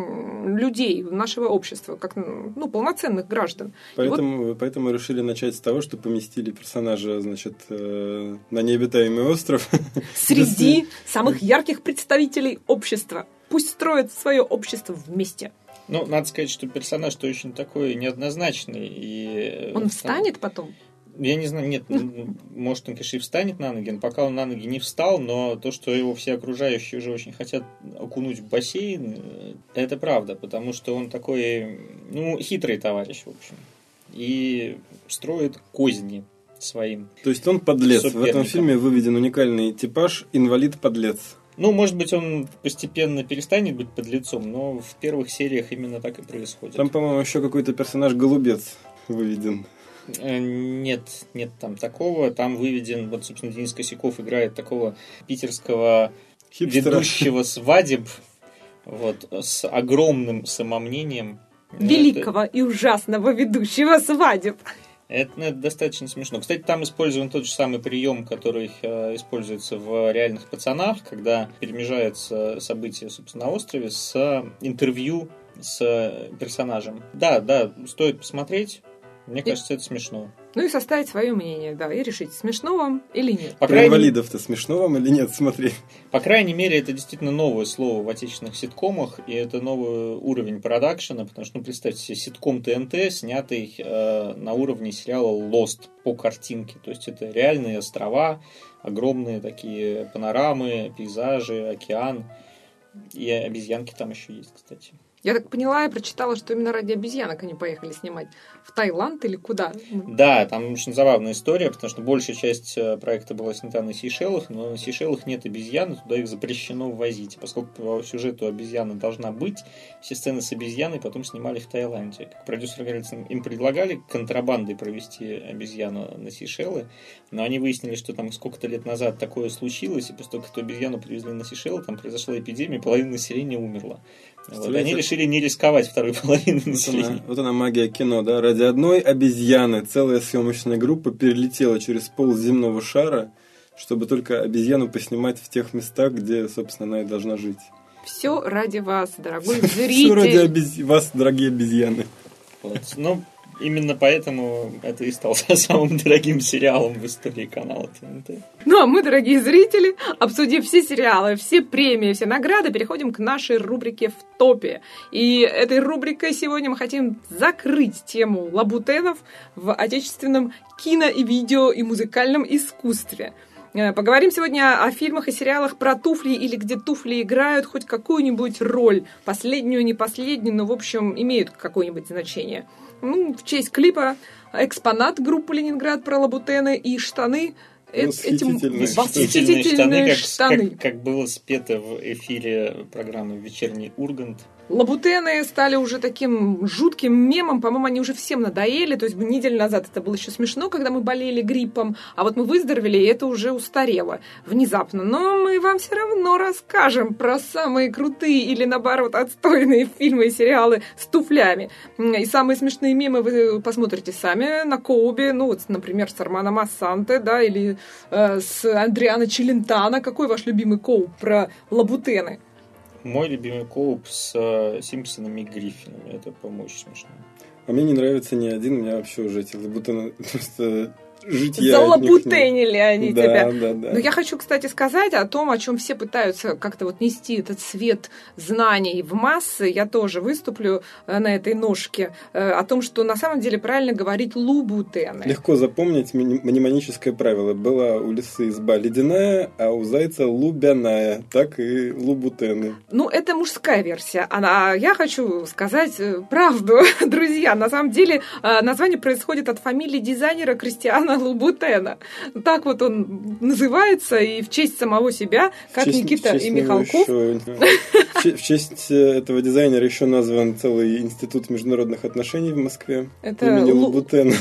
людей, нашего общества, как ну, полноценных граждан. Поэтому, вот... поэтому решили начать с того, что поместили персонажа значит, э, на необитаемый остров. Среди самых ярких представителей общества. Пусть строят свое общество вместе. Ну, надо сказать, что персонаж-то очень такой неоднозначный. И он встанет потом? Я не знаю, нет, ну, может, он, конечно, и встанет на ноги, но пока он на ноги не встал, но то, что его все окружающие уже очень хотят окунуть в бассейн, э, это правда, потому что он такой, ну, хитрый товарищ, в общем, и строит козни своим. То есть он подлец. В этом фильме выведен уникальный типаж инвалид-подлец. Ну, может быть, он постепенно перестанет быть подлецом, но в первых сериях именно так и происходит. Там, по-моему, еще какой-то персонаж голубец выведен. Э, нет, нет там такого. Там выведен, вот, собственно, Денис Косяков играет такого питерского Хипстера. ведущего свадеб, вот, с огромным самомнением. Великого это... и ужасного ведущего свадеб. Это, ну, это достаточно смешно. Кстати, там использован тот же самый прием, который э, используется в реальных пацанах, когда перемежаются события, собственно, на острове с интервью с персонажем. Да, да, стоит посмотреть. Мне и... кажется, это смешно. Ну и составить свое мнение, да, и решить, смешно вам или нет. По крайней... инвалидов-то смешно вам или нет, смотри. По крайней мере, это действительно новое слово в отечественных ситкомах, и это новый уровень продакшена, потому что, ну, представьте себе, ситком ТНТ, снятый э, на уровне сериала Lost по картинке. То есть это реальные острова, огромные такие панорамы, пейзажи, океан. И обезьянки там еще есть, кстати. Я так поняла, я прочитала, что именно ради обезьянок они поехали снимать. В Таиланд или куда? Да, там очень забавная история, потому что большая часть э, проекта была снята на Сейшелах, но на Сейшелах нет обезьян, туда их запрещено ввозить. Поскольку по сюжету обезьяна должна быть, все сцены с обезьяной потом снимали в Таиланде. Как продюсер говорит, им предлагали контрабандой провести обезьяну на Сейшелы, но они выяснили, что там сколько-то лет назад такое случилось, и после того, как эту обезьяну привезли на Сейшелы, там произошла эпидемия, половина населения умерла. Вот, они решили не рисковать второй половиной населения. Вот она, вот она магия кино, да? Ради одной обезьяны целая съемочная группа перелетела через пол земного шара, чтобы только обезьяну поснимать в тех местах, где, собственно, она и должна жить. Все ради вас, дорогой зритель. Все ради обез... вас, дорогие обезьяны. Вот. Ну, Именно поэтому это и стал самым дорогим сериалом в истории канала ТНТ. Ну а мы, дорогие зрители, обсудив все сериалы, все премии, все награды, переходим к нашей рубрике «В топе». И этой рубрикой сегодня мы хотим закрыть тему лабутенов в отечественном кино и видео и музыкальном искусстве. Э, поговорим сегодня о фильмах и сериалах про туфли или где туфли играют хоть какую-нибудь роль. Последнюю, не последнюю, но, в общем, имеют какое-нибудь значение ну, в честь клипа экспонат группы Ленинград про лабутены и штаны этим восхитительные штаны, как, штаны. Как, как было спето в эфире программы «Вечерний Ургант». Лабутены стали уже таким жутким мемом, по-моему, они уже всем надоели, то есть неделю назад это было еще смешно, когда мы болели гриппом, а вот мы выздоровели, и это уже устарело внезапно. Но мы вам все равно расскажем про самые крутые или, наоборот, отстойные фильмы и сериалы с туфлями. И самые смешные мемы вы посмотрите сами на Коубе, ну вот, например, с Армана Массанте, да, или э, с Андриана Челентана. Какой ваш любимый Коуб про лабутены? Мой любимый коуп с э, Симпсонами и Гриффинами. Это, по-моему, смешно. А мне не нравится ни один, у меня вообще уже эти лабутены просто жить Залабутенили они да, тебя. Да, да. Но я хочу, кстати, сказать о том, о чем все пытаются как-то вот нести этот свет знаний в массы. Я тоже выступлю э, на этой ножке э, о том, что на самом деле правильно говорить лубутены. Легко запомнить мнемоническое правило. Была у лисы изба ледяная, а у зайца лубяная. Так и лубутены. Ну, это мужская версия. А я хочу сказать э, правду, друзья. На самом деле название происходит от фамилии дизайнера Кристиана Лубутена. Так вот он называется, и в честь самого себя, как честь, Никита честь и Михалков. Еще, в честь этого дизайнера еще назван целый институт международных отношений в Москве Это имени Лубутена.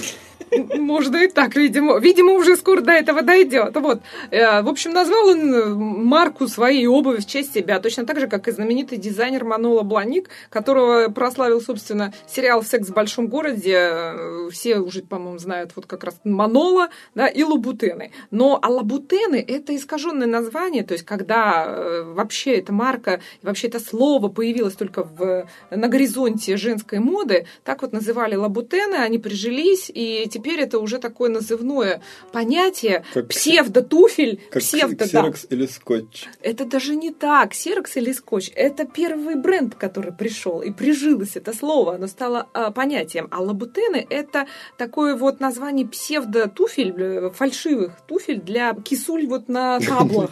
Можно и так, видимо. Видимо, уже скоро до этого дойдет. Вот. Э, в общем, назвал он э, марку своей обуви в честь себя, точно так же, как и знаменитый дизайнер Манола Бланик, которого прославил, собственно, сериал «Секс в большом городе». Э, все уже, по-моему, знают вот как раз Манола Нола да, и Лабутены. Но а Лабутены – это искаженное название, то есть когда э, вообще эта марка, вообще это слово появилось только в, на горизонте женской моды, так вот называли Лабутены, они прижились, и теперь это уже такое назывное понятие, Как псевдо-туфель, Как псевдо, да. ксерокс или скотч. Это даже не так. Ксерокс или скотч – это первый бренд, который пришел, и прижилось это слово, оно стало а, понятием. А лабутены – это такое вот название псевдо-туфель, э, фальшивых туфель для кисуль вот на таблах.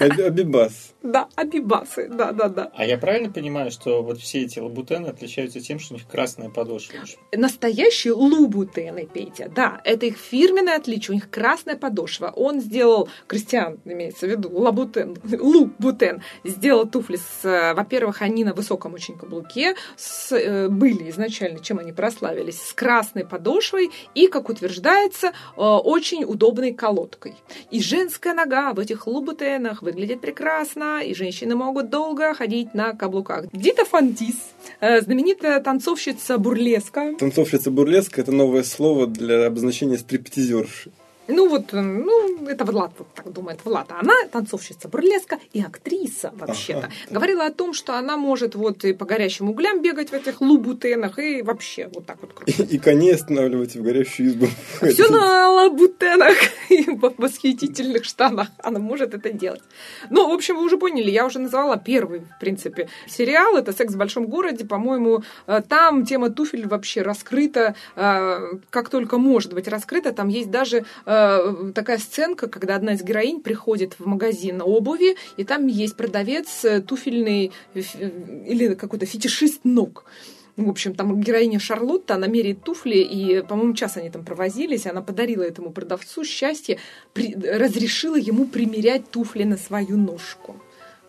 Абибас. Да, абибасы, да, да, да. А я правильно понимаю, что вот все эти лабутены отличаются тем, что у них красная подошва? Настоящие лубутены, Петя, да, это их фирменное отличие, у них красная подошва. Он сделал, Кристиан имеется в виду, лабутен, лубутен, сделал туфли с, э, во-первых, они на высоком очень каблуке, с, э, были изначально, чем они прославились, с красной подошвой и, как утверждается, э, очень удобной колодкой. И женская нога в этих лубутенах выглядит прекрасно, и женщины могут долго ходить на каблуках. Дита Фантис, э, знаменитая танцовщица бурлеска, Танцовщица бурлеска – это новое слово для обозначения стриптизерши. Ну вот, э, ну, это Влад вот так думает. Влад, а она танцовщица бурлеска и актриса вообще-то. Ага. Говорила о том, что она может вот и по горящим углям бегать в этих лубутенах и вообще вот так вот И, круто. и коней останавливать в горящую избу. Все на лабутенах и в восхитительных штанах она может это делать. Ну, в общем, вы уже поняли, я уже назвала первый, в принципе, сериал. Это «Секс в большом городе». По-моему, э, там тема туфель вообще раскрыта, э, как только может быть раскрыта. Там есть даже э, такая сценка, когда одна из героинь приходит в магазин обуви, и там есть продавец э, туфельный э, или какой-то фетишист ног. В общем, там героиня Шарлотта, она меряет туфли, и, по-моему, час они там провозились, и она подарила этому продавцу счастье, при- разрешила ему примерять туфли на свою ножку.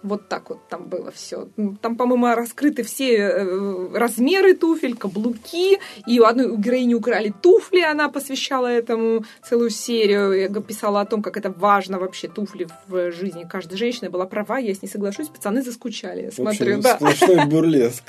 Вот так вот там было все. Там, по-моему, раскрыты все э, размеры туфель, каблуки. И у одной у героини украли туфли, она посвящала этому целую серию. Я писала о том, как это важно вообще туфли в жизни каждой женщины. Была права, я с ней соглашусь. Пацаны заскучали, я В смотрю. общем, да. сплошной бурлеск.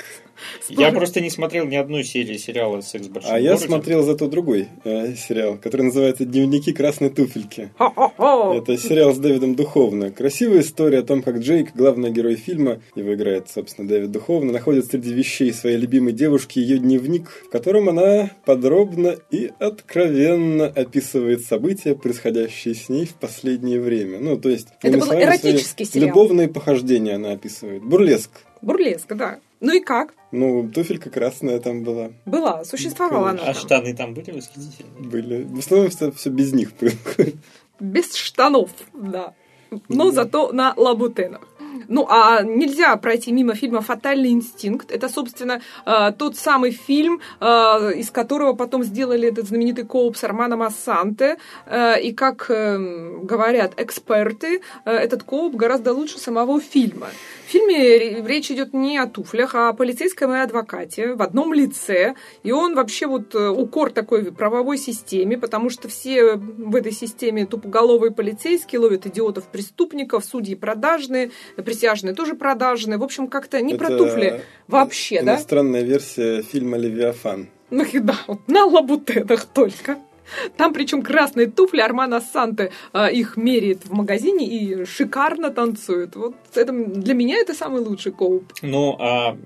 Я просто не смотрел ни одной серии сериала «Секс в большом А я городе». смотрел зато другой э, сериал, который называется «Дневники красной туфельки». Это сериал с Дэвидом Духовно. Красивая история о том, как Джейк, главный герой фильма, его играет, собственно, Дэвид Духовно, находит среди вещей своей любимой девушки ее дневник, в котором она подробно и откровенно описывает события, происходящие с ней в последнее время. Ну, то есть... Это был эротический сериал. Любовные похождения она описывает. Бурлеск. Бурлеск, да. Ну и как? Ну, туфелька красная там была. Была, существовала она А там. штаны там были восхитительные? Были. В основном все, все без них. Без штанов, да. Но зато на лабутенах. Ну, а нельзя пройти мимо фильма «Фатальный инстинкт». Это, собственно, э, тот самый фильм, э, из которого потом сделали этот знаменитый кооп с Арманом Ассанте. Э, И, как э, говорят эксперты, этот кооп гораздо лучше самого фильма. В фильме ре- речь идет не о туфлях, а о полицейском и адвокате в одном лице. И он вообще вот э, укор такой правовой системе, потому что все в этой системе тупоголовые полицейские ловят идиотов-преступников, судьи продажные, присяжные тоже продажные. В общем, как-то не про Это туфли вообще, да? Иностранная версия фильма «Левиафан». Ну да, вот на лабутенах только. Там причем красные туфли Армана Санте а, их меряет в магазине и шикарно танцует. Вот это, для меня это самый лучший коуп. Ну, а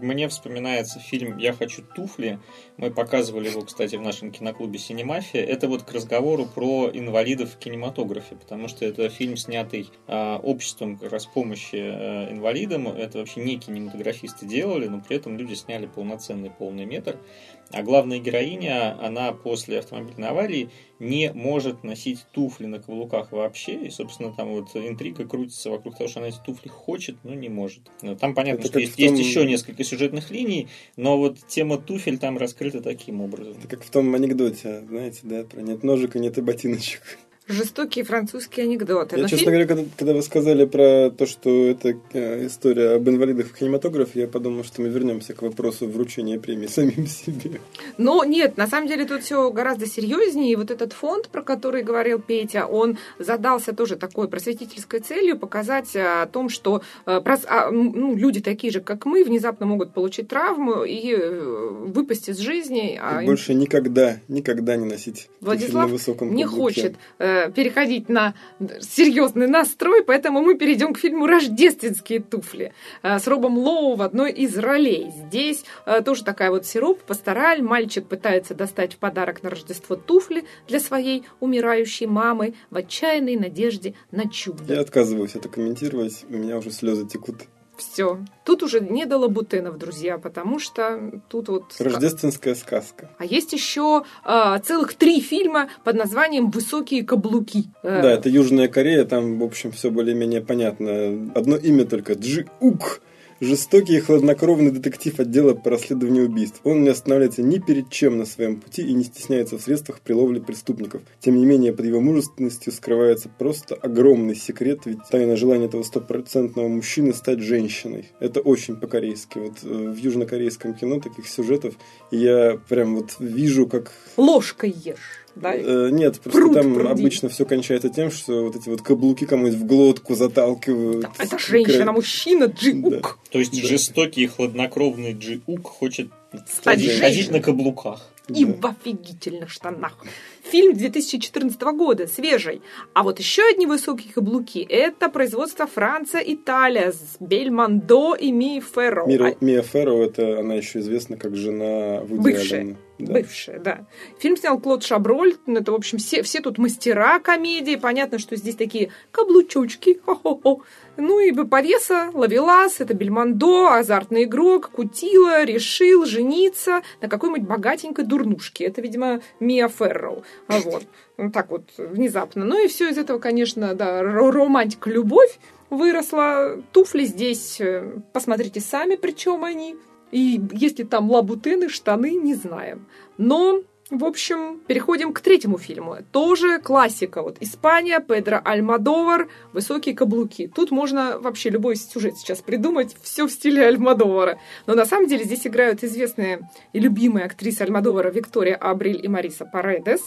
мне вспоминается фильм «Я хочу туфли». Мы показывали его, кстати, в нашем киноклубе «Синемафия». Это вот к разговору про инвалидов в кинематографе, потому что это фильм, снятый а, обществом как раз помощи а, инвалидам. Это вообще не кинематографисты делали, но при этом люди сняли полноценный полный метр. А главная героиня, она после автомобильной аварии не может носить туфли на каблуках вообще. И, собственно, там вот интрига крутится вокруг того, что она эти туфли хочет, но не может. Ну, Там понятно, Это что есть, том- есть еще несколько сюжетных линий, но вот тема туфель там раскрыта таким образом. Это как в том анекдоте, знаете, да, про нет ножика, нет и ботиночек. Жестокие французские анекдоты. Я, Но честно фильм- говоря, когда, когда вы сказали про то, что это э, история об инвалидах в кинематографе, я подумал, что мы вернемся к вопросу вручения премии самим себе. Но нет, на самом деле тут все гораздо серьезнее. И вот этот фонд, про который говорил Петя, он задался тоже такой просветительской целью показать э, о том, что э, а, ну, люди такие же, как мы, внезапно могут получить травму и выпасть из жизни. а И им больше никогда, никогда не носить Владислав на высоком не каблуке. хочет переходить на серьезный настрой, поэтому мы перейдем к фильму «Рождественские туфли» э, с Робом Лоу в одной из ролей. Здесь э, тоже такая вот сироп, пастораль. Мальчик пытается достать в подарок на Рождество туфли для своей умирающей мамы в отчаянной надежде на чудо. Я отказываюсь это комментировать, у меня уже слезы текут. Все. Тут уже не до лабутенов, друзья, потому что тут вот... Рождественская сказка. А есть еще э, целых три фильма под названием «Высокие каблуки». Э, Да, это Южная Корея, там, в общем, все более-менее понятно. Одно имя только Джи Ук. Жестокий и хладнокровный детектив отдела по расследованию убийств. Он не останавливается ни перед чем на своем пути и не стесняется в средствах при ловле преступников. Тем не менее, под его мужественностью скрывается просто огромный секрет, ведь тайна желания этого стопроцентного мужчины стать женщиной. Это очень по-корейски. Вот э, в южнокорейском кино таких сюжетов я прям вот вижу, как Ложкой ешь. Да? Э, Нет, просто Пруд там пруди. обычно все кончается тем, что вот эти вот каблуки кому-нибудь в глотку заталкивают. Это женщина, мужчина, джиук. То есть Да. жестокий и хладнокровный Джи-Ук хочет Стать ходить на каблуках. И Да. в офигительных штанах. Фильм 2014 года, свежий. А вот еще одни высокие каблуки. Это производство Франция, Италия с Бельмондо и Ми Ферро. Мира- А- Мия Ферро, это она еще известна как жена Вуди Бывшая. Да. Бывшая, да. Фильм снял Клод Шаброль. Ну, Это, в общем, все, все тут мастера комедии. Понятно, что здесь такие каблучочки. Хо-хо-хо. Ну и повеса, Лавелас, это Бельмондо, азартный игрок, Кутила, решил жениться на какой-нибудь богатенькой дурнушке. Это, видимо, Мия Ферроу. А вот. Ну, так вот, внезапно. Ну и все из этого, конечно, да, ро- романтика, любовь выросла. Туфли здесь, э, посмотрите сами, причем они. И если там лабутены, штаны, не знаем. Но, в общем, переходим к третьему фильму. Тоже классика. Вот Испания, Педро Альмадовар, «Высокие каблуки». Тут можно вообще любой сюжет сейчас придумать, все в стиле Альмадовара. Но на самом деле здесь играют известные и любимые актрисы Альмадовара Виктория Абриль и Мариса Паредес.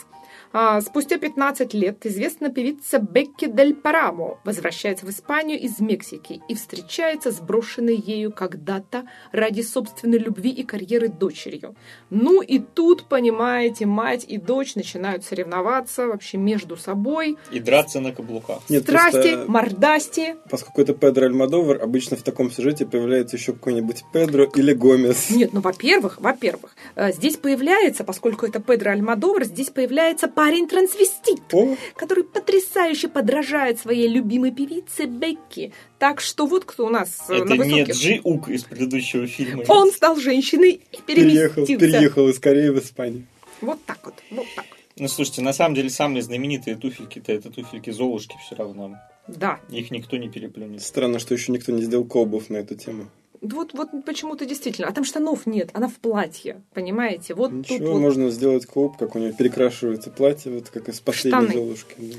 А, Спустя 15 лет известная певица Бекки Дель Парамо возвращается в Испанию из Мексики и встречается с брошенной ею когда-то ради собственной любви и карьеры дочерью. Ну и тут, понимаете, мать и дочь начинают соревноваться вообще между собой. И драться на каблуках. Нет, Страсти, просто, мордасти. поскольку это Педро Альмадовар, обычно в таком сюжете появляется еще какой-нибудь Педро или Гомес. Нет, ну, во-первых, во-первых, э, здесь появляется, поскольку это Педро Альмадовар, здесь появляется парень-трансвестит. О, который потрясающе подражает своей любимой певице Бекки. Так что вот кто у нас Это на не высоких. Джи-Ук из предыдущего фильма. Он стал женщиной и переехал, переехал из Кореи в Испанию. Вот так вот, вот так. Ну, слушайте, на самом деле самые знаменитые туфельки-то это туфельки Золушки все равно. Да. Их никто не переплюнет. Странно, что еще никто не сделал колбов на эту тему. Вот, вот почему-то действительно. А там штанов нет, она в платье, понимаете? Вот Ничего, тут вот. можно сделать колб, как у нее перекрашивается платье, вот как из последней Штаны. Золушки. да.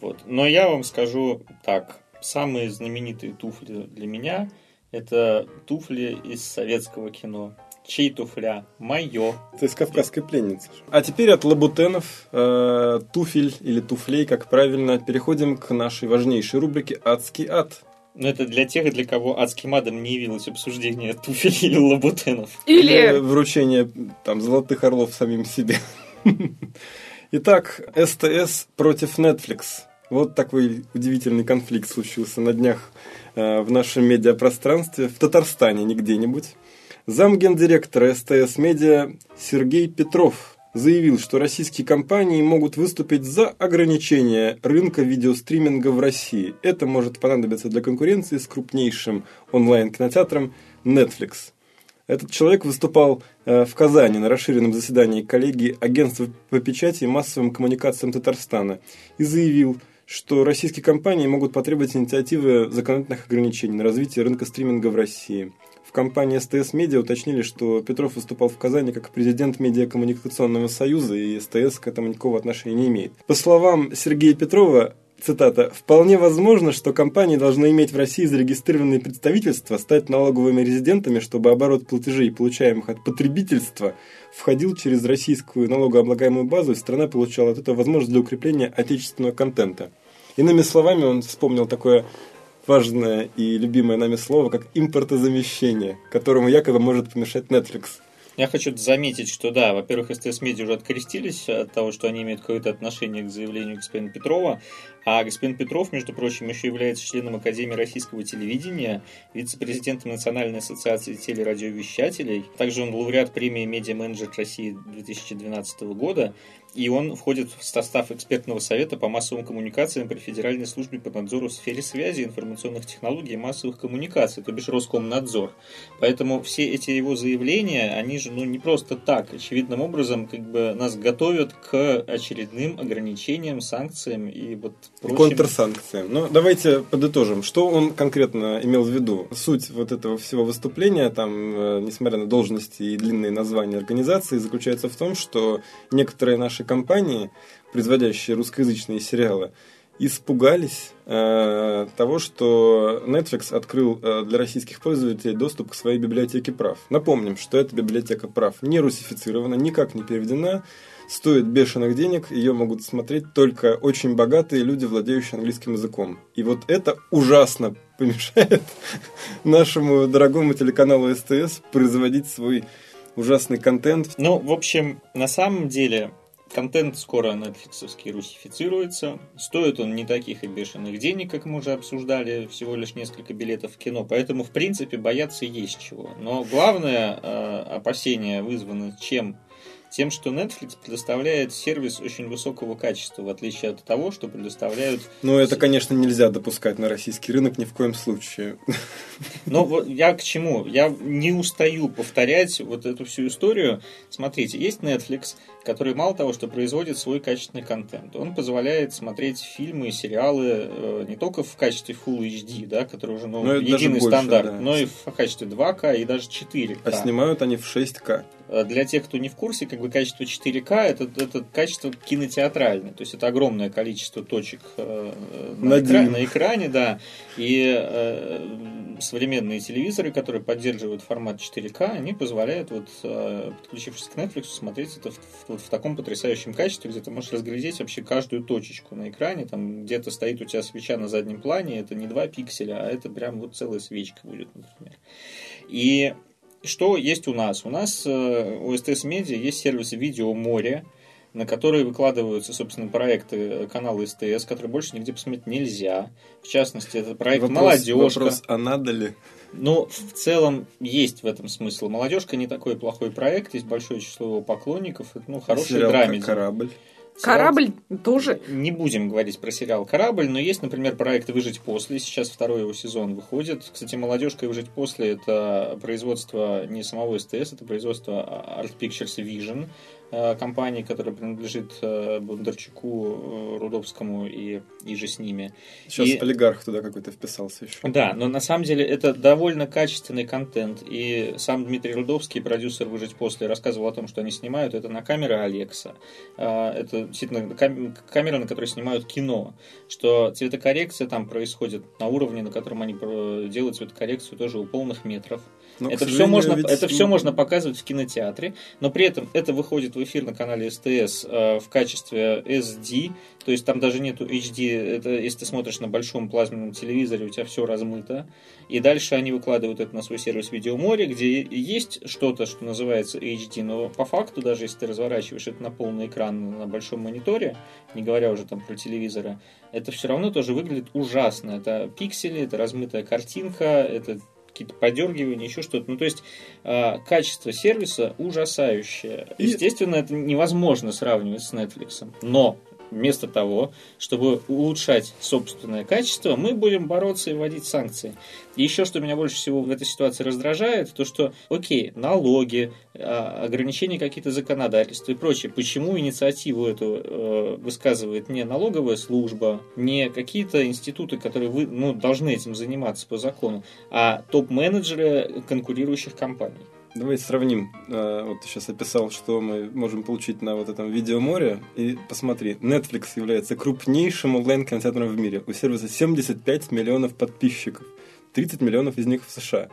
Вот. Но я вам скажу так. Самые знаменитые туфли для меня это туфли из советского кино. Чей туфля? Мое. Это из «Кавказской пленницы». А теперь от лабутенов, э, туфель или туфлей, как правильно, переходим к нашей важнейшей рубрике «Адский ад». Но это для тех, для кого адским адом не явилось обсуждение туфель или лабутенов. Или вручение там золотых орлов самим себе. Итак, СТС против Netflix. Вот такой удивительный конфликт случился на днях э, в нашем медиапространстве, в Татарстане, не где-нибудь. Замгендиректора СТС Медиа Сергей Петров заявил, что российские компании могут выступить за ограничение рынка видеостриминга в России. Это может понадобиться для конкуренции с крупнейшим онлайн-кинотеатром Netflix. Этот человек выступал э, в Казани на расширенном заседании коллегии Агентства по печати и массовым коммуникациям Татарстана и заявил, что российские компании могут потребовать инициативы законодательных ограничений на развитие рынка стриминга в России. В компании СТС Медиа уточнили, что Петров выступал в Казани как президент Медиакоммуникационного союза, и СТС к этому никакого отношения не имеет. По словам Сергея Петрова, цитата, «Вполне возможно, что компании должны иметь в России зарегистрированные представительства, стать налоговыми резидентами, чтобы оборот платежей, получаемых от потребительства, входил через российскую налогооблагаемую базу, и страна получала от этого возможность для укрепления отечественного контента». Иными словами, он вспомнил такое важное и любимое нами слово, как импортозамещение, которому якобы может помешать Netflix. Я хочу заметить, что да, во-первых, СТС Медиа уже открестились от того, что они имеют какое-то отношение к заявлению господина Петрова, а господин Петров, между прочим, еще является членом Академии российского телевидения, вице-президентом Национальной ассоциации телерадиовещателей. Также он лауреат премии «Медиа-менеджер России» 2012 года и он входит в состав экспертного совета по массовым коммуникациям при Федеральной службе по надзору в сфере связи, информационных технологий и массовых коммуникаций, то бишь Роскомнадзор. Поэтому все эти его заявления, они же ну, не просто так, очевидным образом как бы нас готовят к очередным ограничениям, санкциям и вот прочим... Контрсанкциям. Ну, давайте подытожим. Что он конкретно имел в виду? Суть вот этого всего выступления, там, э, несмотря на должности и длинные названия организации, заключается в том, что некоторые наши компании, производящие русскоязычные сериалы, испугались э, того, что Netflix открыл э, для российских пользователей доступ к своей библиотеке прав. Напомним, что эта библиотека прав не русифицирована, никак не переведена, стоит бешеных денег, ее могут смотреть только очень богатые люди, владеющие английским языком. И вот это ужасно помешает нашему дорогому телеканалу СТС производить свой ужасный контент. Ну, в общем, на самом деле, Контент скоро нетфликсовский русифицируется. Стоит он не таких и бешеных денег, как мы уже обсуждали, всего лишь несколько билетов в кино. Поэтому, в принципе, бояться есть чего. Но главное э, опасение вызвано чем? Тем, что Netflix предоставляет сервис очень высокого качества, в отличие от того, что предоставляют... Ну, это, конечно, нельзя допускать на российский рынок ни в коем случае. Но вот я к чему? Я не устаю повторять вот эту всю историю. Смотрите, есть Netflix, который мало того, что производит свой качественный контент, он позволяет смотреть фильмы и сериалы э, не только в качестве Full HD, да, который уже ну, единый больше, стандарт, да. но и в качестве 2К и даже 4К. А снимают они в 6К. Э, для тех, кто не в курсе, как бы качество 4К это, это качество кинотеатральное, то есть это огромное количество точек э, на, экране, на экране, да, и э, современные телевизоры, которые поддерживают формат 4К, они позволяют, вот, э, подключившись к Netflix, смотреть это в, в, вот в таком потрясающем качестве, где ты можешь разглядеть вообще каждую точечку на экране, там где-то стоит у тебя свеча на заднем плане, это не 2 пикселя, а это прям вот целая свечка будет, например. И что есть у нас? У нас э, у STS Media есть сервис «Видео море», на которые выкладываются, собственно, проекты канала СТС, которые больше нигде посмотреть нельзя. В частности, это проект вопрос, «Молодежка». Вопрос, а надо ли? Ну, в целом, есть в этом смысл. «Молодежка» не такой плохой проект, есть большое число его поклонников, ну, хороший Сериал драмеди. «Корабль». Корабль тоже. Не будем говорить про сериал Корабль, но есть, например, проект Выжить после. Сейчас второй его сезон выходит. Кстати, молодежка и Выжить после это производство не самого СТС, это производство Art Pictures Vision. Э, компании, которая принадлежит э, Бондарчуку, э, Рудовскому и, и же с ними. Сейчас и, олигарх туда какой-то вписался еще. Да, но на самом деле это довольно качественный контент. И сам Дмитрий Рудовский, продюсер «Выжить после», рассказывал о том, что они снимают это на камеры Алекса. Это действительно камера, на которой снимают кино. Что цветокоррекция там происходит на уровне, на котором они делают цветокоррекцию тоже у полных метров. Но, это все, можно, ведь... это все можно показывать в кинотеатре, но при этом это выходит в эфир на канале СТС э, в качестве SD, то есть там даже нету HD, это если ты смотришь на большом плазменном телевизоре, у тебя все размыто. И дальше они выкладывают это на свой сервис Видеоморе, где есть что-то, что называется HD, но по факту, даже если ты разворачиваешь это на полный экран на большом мониторе, не говоря уже там про телевизоры, это все равно тоже выглядит ужасно. Это пиксели, это размытая картинка, это какие-то подергивания, еще что-то. Ну, то есть э, качество сервиса ужасающее. И... Естественно, это невозможно сравнивать с Netflix. Но вместо того, чтобы улучшать собственное качество, мы будем бороться и вводить санкции. И еще, что меня больше всего в этой ситуации раздражает, то что, окей, налоги, а, ограничения какие-то законодательства и прочее. Почему инициативу эту э, высказывает не налоговая служба, не какие-то институты, которые вы, ну, должны этим заниматься по закону, а топ-менеджеры конкурирующих компаний? Давай сравним. Э, вот ты сейчас описал, что мы можем получить на вот этом видеоморе. И посмотри, Netflix является крупнейшим онлайн-кинотеатром в мире. У сервиса 75 миллионов подписчиков. 30 миллионов из них в США.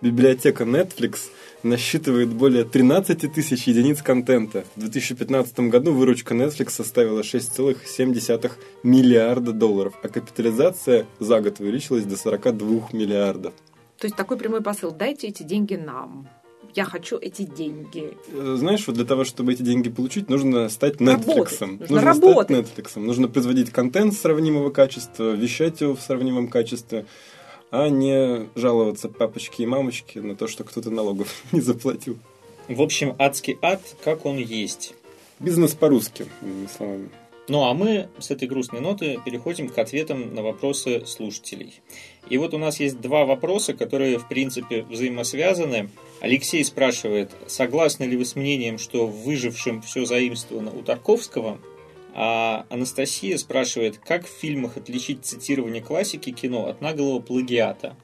Библиотека Netflix насчитывает более 13 тысяч единиц контента. В 2015 году выручка Netflix составила 6,7 миллиарда долларов, а капитализация за год увеличилась до 42 миллиардов. То есть такой прямой посыл. Дайте эти деньги нам я хочу эти деньги. Э, знаешь, вот для того, чтобы эти деньги получить, нужно стать Netflix. Нужно, нужно работать. стать Netflix. Нужно производить контент сравнимого качества, вещать его в сравнимом качестве, а не жаловаться папочке и мамочке на то, что кто-то налогов не заплатил. В общем, адский ад, как он есть. Бизнес по-русски, словами. Ну а мы с этой грустной ноты переходим к ответам на вопросы слушателей. И вот у нас есть два вопроса, которые в принципе взаимосвязаны. Алексей спрашивает, согласны ли вы с мнением, что в выжившем все заимствовано у Тарковского? А Анастасия спрашивает, как в фильмах отличить цитирование классики кино от наглого плагиата?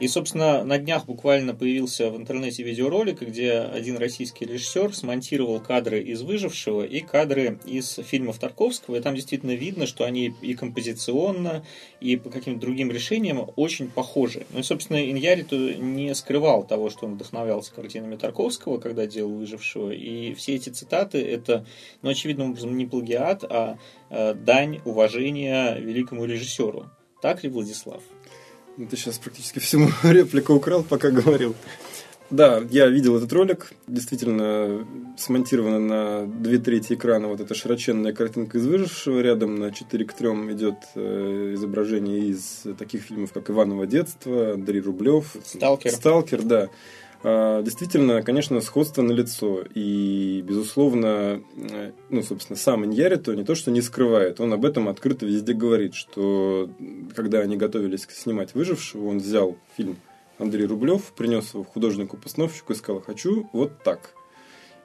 И, собственно, на днях буквально появился в интернете видеоролик, где один российский режиссер смонтировал кадры из «Выжившего» и кадры из фильмов Тарковского. И там действительно видно, что они и композиционно, и по каким-то другим решениям очень похожи. Ну и, собственно, Иньяриту не скрывал того, что он вдохновлялся картинами Тарковского, когда делал «Выжившего». И все эти цитаты — это, ну, очевидным образом, не плагиат, а э, дань уважения великому режиссеру. Так ли, Владислав? Ну, ты сейчас практически всему реплику украл, пока говорил. Да, я видел этот ролик. Действительно, смонтировано на две трети экрана вот эта широченная картинка из выжившего. Рядом на 4 к 3 идет э, изображение из таких фильмов, как «Иваново детство», «Андрей Рублев». «Сталкер». «Сталкер», да. А, действительно, конечно, сходство на лицо. И, безусловно, э, ну, собственно, сам Иньярито не то, что не скрывает, он об этом открыто везде говорит, что когда они готовились снимать «Выжившего», он взял фильм Андрей Рублев, принес его художнику-постановщику и сказал «хочу вот так».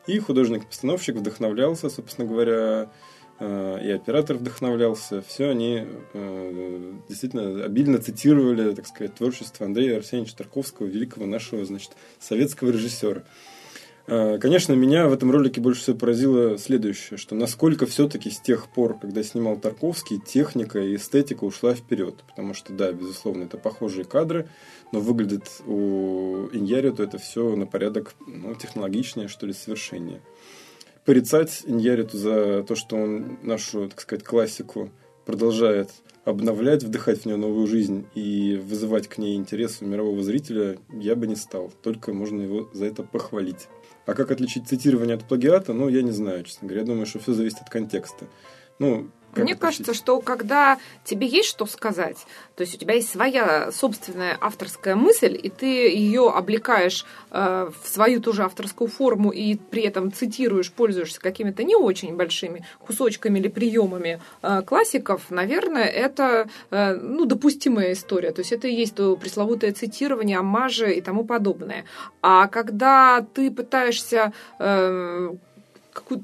И художник-постановщик вдохновлялся, собственно говоря, и оператор вдохновлялся. Все они э, действительно обильно цитировали, так сказать, творчество Андрея Арсеньевича Тарковского, великого нашего, значит, советского режиссера. Э, конечно, меня в этом ролике больше всего поразило следующее, что насколько все-таки с тех пор, когда снимал Тарковский, техника и эстетика ушла вперед. Потому что, да, безусловно, это похожие кадры, но выглядит у Иньярио это все на порядок ну, технологичнее, что ли, совершеннее порицать Иньяриту за то, что он нашу, так сказать, классику продолжает обновлять, вдыхать в нее новую жизнь и вызывать к ней интерес у мирового зрителя, я бы не стал. Только можно его за это похвалить. А как отличить цитирование от плагиата, ну, я не знаю, честно говоря. Я думаю, что все зависит от контекста. Ну, как Мне кажется, что когда тебе есть что сказать, то есть у тебя есть своя собственная авторская мысль, и ты ее облекаешь э, в свою тоже авторскую форму и при этом цитируешь, пользуешься какими-то не очень большими кусочками или приемами э, классиков, наверное, это э, ну, допустимая история. То есть это и есть то пресловутое цитирование, аммажи и тому подобное. А когда ты пытаешься э, какую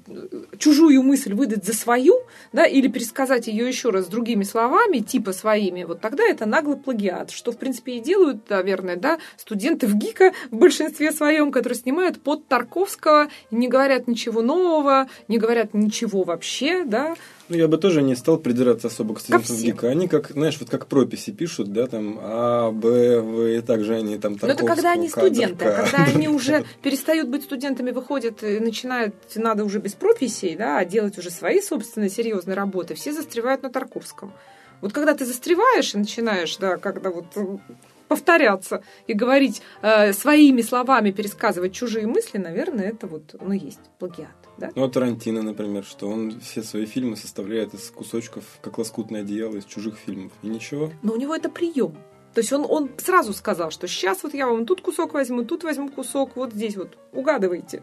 чужую мысль выдать за свою, да, или пересказать ее еще раз другими словами, типа своими, вот тогда это наглый плагиат, что, в принципе, и делают, наверное, да, студенты в ГИКа в большинстве своем, которые снимают под Тарковского, не говорят ничего нового, не говорят ничего вообще, да, ну, я бы тоже не стал придираться особо к студентам ГИКа. Они как, знаешь, вот как прописи пишут, да, там А, Б, В, и также они там Но это когда они студенты, а когда они уже перестают быть студентами, выходят и начинают, надо уже без прописей, да, а делать уже свои собственные серьезные работы, все застревают на Тарковском. Вот когда ты застреваешь и начинаешь, да, когда вот повторяться и говорить э, своими словами, пересказывать чужие мысли, наверное, это вот, ну, есть плагиат. Да? Ну, а Тарантино, например, что он все свои фильмы составляет из кусочков, как лоскутное одеяло из чужих фильмов. И ничего. Но у него это прием. То есть он, он сразу сказал, что сейчас вот я вам тут кусок возьму, тут возьму кусок, вот здесь вот. Угадывайте.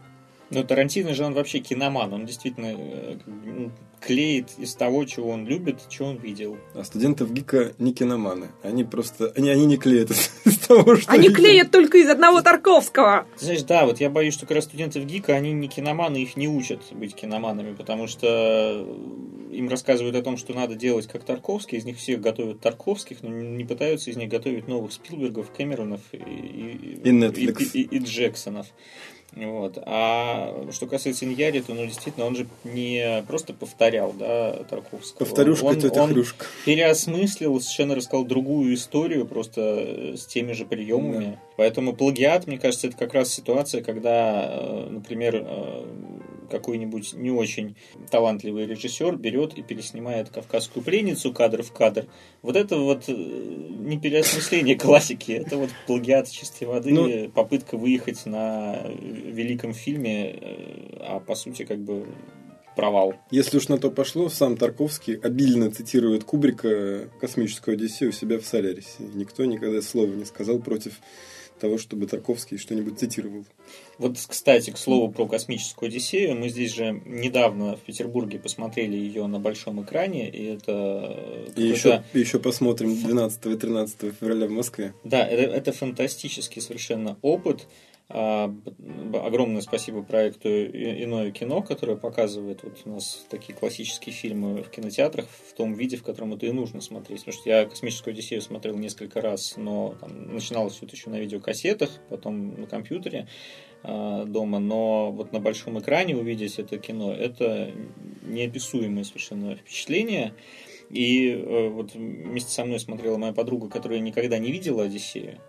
Ну, Тарантино же он вообще киноман, он действительно э, клеит из того, чего он любит, что он видел. А студентов ГИКа не киноманы. Они просто... Они, они не клеят из того, что Они видят. клеят только из одного Тарковского. Ты знаешь, да, вот я боюсь, что как раз студентов ГИКа, они не киноманы, их не учат быть киноманами, потому что им рассказывают о том, что надо делать как Тарковский, из них всех готовят Тарковских, но не пытаются из них готовить новых Спилбергов, Кэмеронов и, и, И и- и- и Джексонов. Вот. А что касается Иньяри, то ну, действительно он же не просто повторял да, Тарковского. Повторюшка, он, тетя он Хрюшка. переосмыслил, совершенно рассказал другую историю, просто э, с теми же приемами. Поэтому плагиат, мне кажется, это как раз ситуация, когда, э, например, э, какой-нибудь не очень талантливый режиссер берет и переснимает «Кавказскую пленницу» кадр в кадр. Вот это вот э, не переосмысление классики, это вот плагиат чистой воды, Ну- попытка выехать на великом фильме, э, а по сути как бы провал. Если уж на то пошло, сам Тарковский обильно цитирует Кубрика «Космическую Одиссею» у себя в «Солярисе». Никто никогда слова не сказал против того, чтобы Тарковский что-нибудь цитировал. Вот, кстати, к слову про космическую Одиссею, мы здесь же недавно в Петербурге посмотрели ее на большом экране, и это И еще, и еще посмотрим 12 и 13 февраля в Москве. Да, это, это фантастический совершенно опыт. А, Огромное спасибо проекту «И- «Иное кино», которое показывает вот у нас такие классические фильмы в кинотеатрах в том виде, в котором это и нужно смотреть. Потому что я «Космическую Одиссею» смотрел несколько раз, но там, начиналось все это еще на видеокассетах, потом на компьютере а, дома, но вот на большом экране увидеть это кино, это неописуемое совершенно впечатление. И э, вот вместе со мной смотрела моя подруга, которая никогда не видела «Одиссею».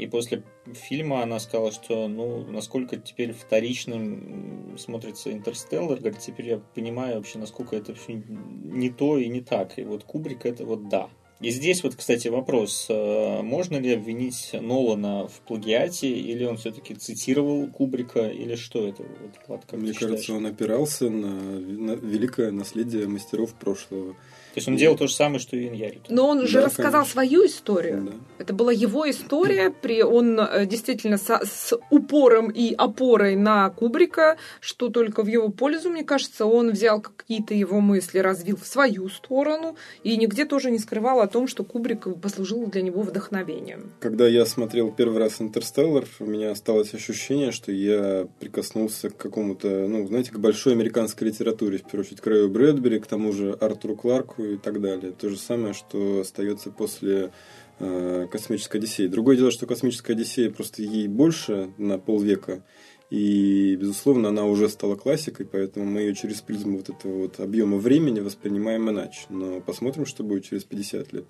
И после фильма она сказала, что ну, насколько теперь вторичным смотрится «Интерстеллар», говорит, теперь я понимаю вообще, насколько это все не то и не так. И вот Кубрик это вот да. И здесь вот, кстати, вопрос, э, можно ли обвинить Нолана в плагиате, или он все-таки цитировал Кубрика, или что это? Вот, Влад, Мне кажется, считаешь? он опирался на великое наследие мастеров прошлого. То есть он делал то же самое, что и Иньяри. Но он же Да, рассказал конечно. свою историю. Да. Это была его история, при он э, действительно со- с упором и опорой на Кубрика, что только в его пользу, мне кажется, он взял какие-то его мысли, развил в свою сторону и нигде тоже не скрывал о том, что Кубрик послужил для него вдохновением. Когда я смотрел первый раз «Интерстеллар», у меня осталось ощущение, что я прикоснулся к какому-то, ну, знаете, к большой американской литературе, в первую очередь, к Рэю Брэдбери, к тому же Артуру Кларку и так далее. То же самое, что остается после э, «Космической Одиссеи». Другое дело, что «Космическая Одиссея» просто ей больше на полвека, и, безусловно, она уже стала классикой, поэтому мы ее через призму вот этого вот объема времени воспринимаем иначе. Но посмотрим, что будет через 50 лет.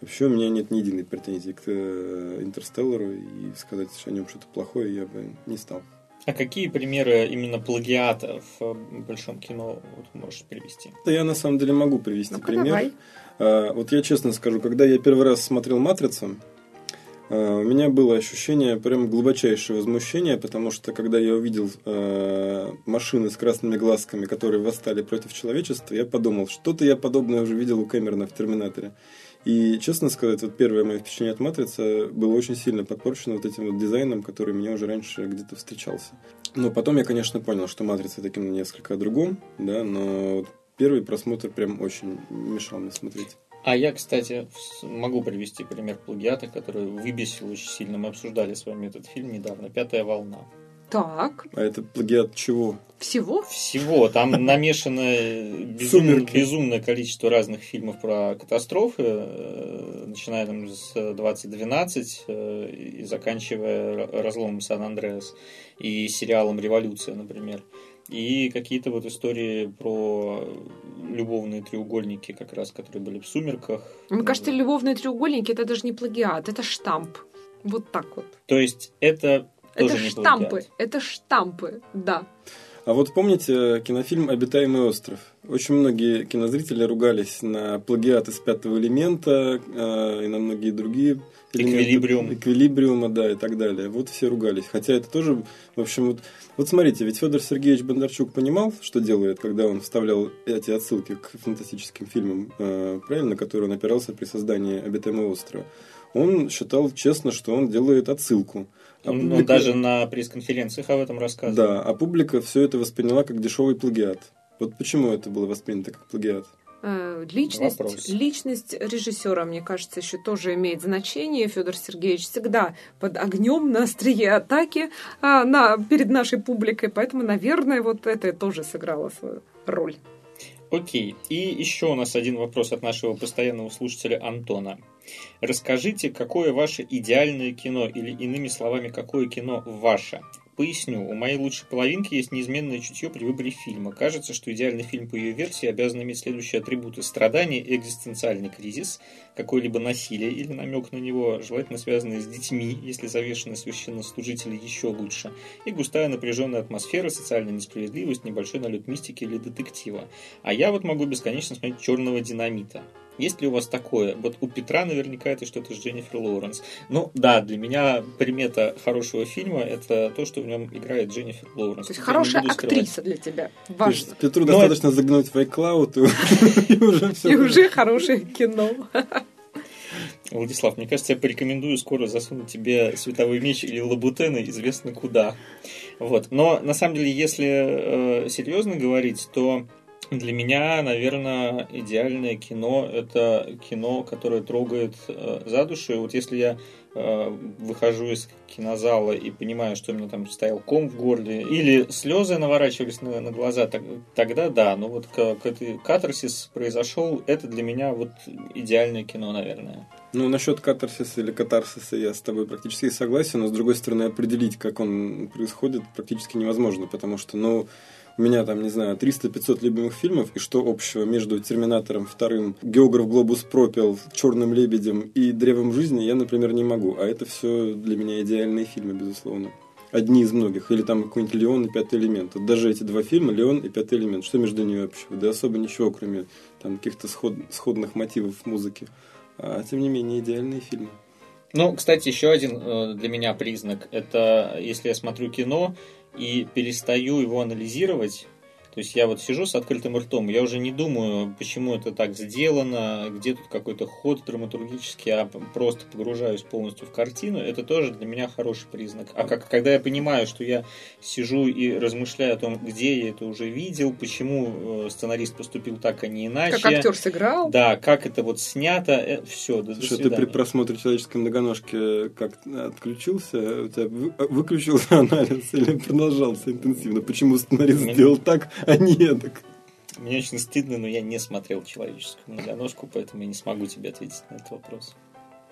Вообще у меня нет ни единой претензии к э, Интерстеллару, и сказать о нем что-то плохое я бы не стал. А какие примеры именно плагиата в э, большом кино вот, можешь привести? Да я на самом деле могу привести Ну-ка, пример. давай. А, Вот я честно скажу, когда я первый раз смотрел «Матрицу», а, у меня было ощущение прям глубочайшего возмущения, потому что когда я увидел а, машины с красными глазками, которые восстали против человечества, я подумал, что-то я подобное уже видел у Кэмерона в «Терминаторе». И, честно сказать, вот первое мое впечатление от «Матрицы» было очень сильно подпорчено вот этим вот дизайном, который мне уже раньше где-то встречался. Но потом я, конечно, понял, что «Матрица» таким несколько о другом, да, но первый просмотр прям очень мешал мне смотреть. А я, кстати, могу привести пример плагиата, который выбесил очень сильно. Мы обсуждали с вами этот фильм недавно. «Пятая волна». Так, А это плагиат чего? всего? Всего. Там намешано безумно- безумное количество разных фильмов про катастрофы, э, начиная там с 2012 э, и заканчивая разломом Сан-Андреас и сериалом «Революция», например. И какие-то вот истории про любовные треугольники, как раз, которые были в «Сумерках». Мне кажется, любовные треугольники это даже не плагиат, это штамп. Вот так вот. То есть это это штампы, это штампы, да. А вот помните кинофильм «Обитаемый остров»? Очень многие кинозрители ругались на плагиат из «Пятого элемента» э, и на многие другие элементы. Эквилибриум. Эквилибриума, да, и так далее. Вот все ругались. Хотя это тоже, в общем, вот, вот смотрите, ведь Федор Сергеевич Бондарчук понимал, что делает, когда он вставлял эти отсылки к фантастическим фильмам, э, правильно, которые он опирался при создании «Обитаемого острова». Он считал честно, что он делает отсылку. А Он, он публика- даже на пресс-конференциях об этом рассказывал. да, а публика все это восприняла как дешевый плагиат. Вот почему это было воспринято как плагиат? Э, личность, личность режиссера, мне кажется, еще тоже имеет значение. Федор Сергеевич всегда под огнем на острие атаки а, на, перед нашей публикой, поэтому, наверное, вот это тоже сыграло свою роль. Окей. И еще у нас один вопрос от нашего постоянного слушателя Антона. Расскажите, какое ваше идеальное кино, или иными словами, какое кино ваше? Поясню, у моей лучшей половинки есть неизменное чутье при выборе фильма. Кажется, что идеальный фильм по ее версии обязан иметь следующие атрибуты. Страдание, экзистенциальный кризис, какое-либо насилие или намек на него, желательно связанное с детьми, если завешены священнослужители еще лучше, и густая напряженная атмосфера, социальная несправедливость, небольшой налет мистики или детектива. А я вот могу бесконечно смотреть «Черного динамита». Есть ли у вас такое? Вот у Петра наверняка это что-то с Дженнифер Лоуренс. Ну да, для меня примета хорошего фильма это то, что в нем играет Дженнифер Лоуренс. То есть хорошая актриса для тебя. Важно. Петру Но достаточно это... загнуть в iCloud и уже все. И уже хорошее кино. Владислав, мне кажется, я порекомендую скоро засунуть тебе световой меч или лабутены, известно куда. Вот. Но на самом деле, если э, серьезно говорить, то для меня, наверное, идеальное кино – это кино, которое трогает э, за душу. И вот если я э, выхожу из кинозала и понимаю, что у меня там стоял ком в горле, или слезы наворачивались на, на глаза, так, тогда да. Но вот как это катарсис произошел, это для меня вот идеальное кино, наверное. Ну, насчет катарсиса или катарсиса я с тобой практически согласен, но с другой стороны определить, как он происходит, практически невозможно, потому что, ну, у меня там, не знаю, 300-500 любимых фильмов, и что общего между «Терминатором», вторым, «Географ Глобус пропел», «Черным лебедем» и «Древом жизни» я, например, не могу. А это все для меня идеальные фильмы, безусловно. Одни из многих. Или там какой-нибудь «Леон» и «Пятый элемент». Вот даже эти два фильма, «Леон» и «Пятый элемент», что между ними общего? Да особо ничего, кроме там каких-то сход... сходных мотивов музыки. А тем не менее, идеальные фильмы. Ну, кстати, еще один э, для меня признак. Это если я смотрю кино, и перестаю его анализировать, то есть я вот сижу с открытым ртом, я уже не думаю, почему это так сделано, где тут какой-то ход драматургический, а просто погружаюсь полностью в картину. Это тоже для меня хороший признак. А как, когда я понимаю, что я сижу и размышляю о том, где я это уже видел, почему э, сценарист поступил так, а не иначе. Как актер сыграл. Да, как это вот снято, э, все, до, Что ты при просмотре человеческой многоножки как отключился, у тебя выключился анализ или продолжался интенсивно? Почему сценарист сделал так, а не так. Мне очень стыдно, но я не смотрел человеческую многоножку, поэтому я не смогу тебе ответить на этот вопрос.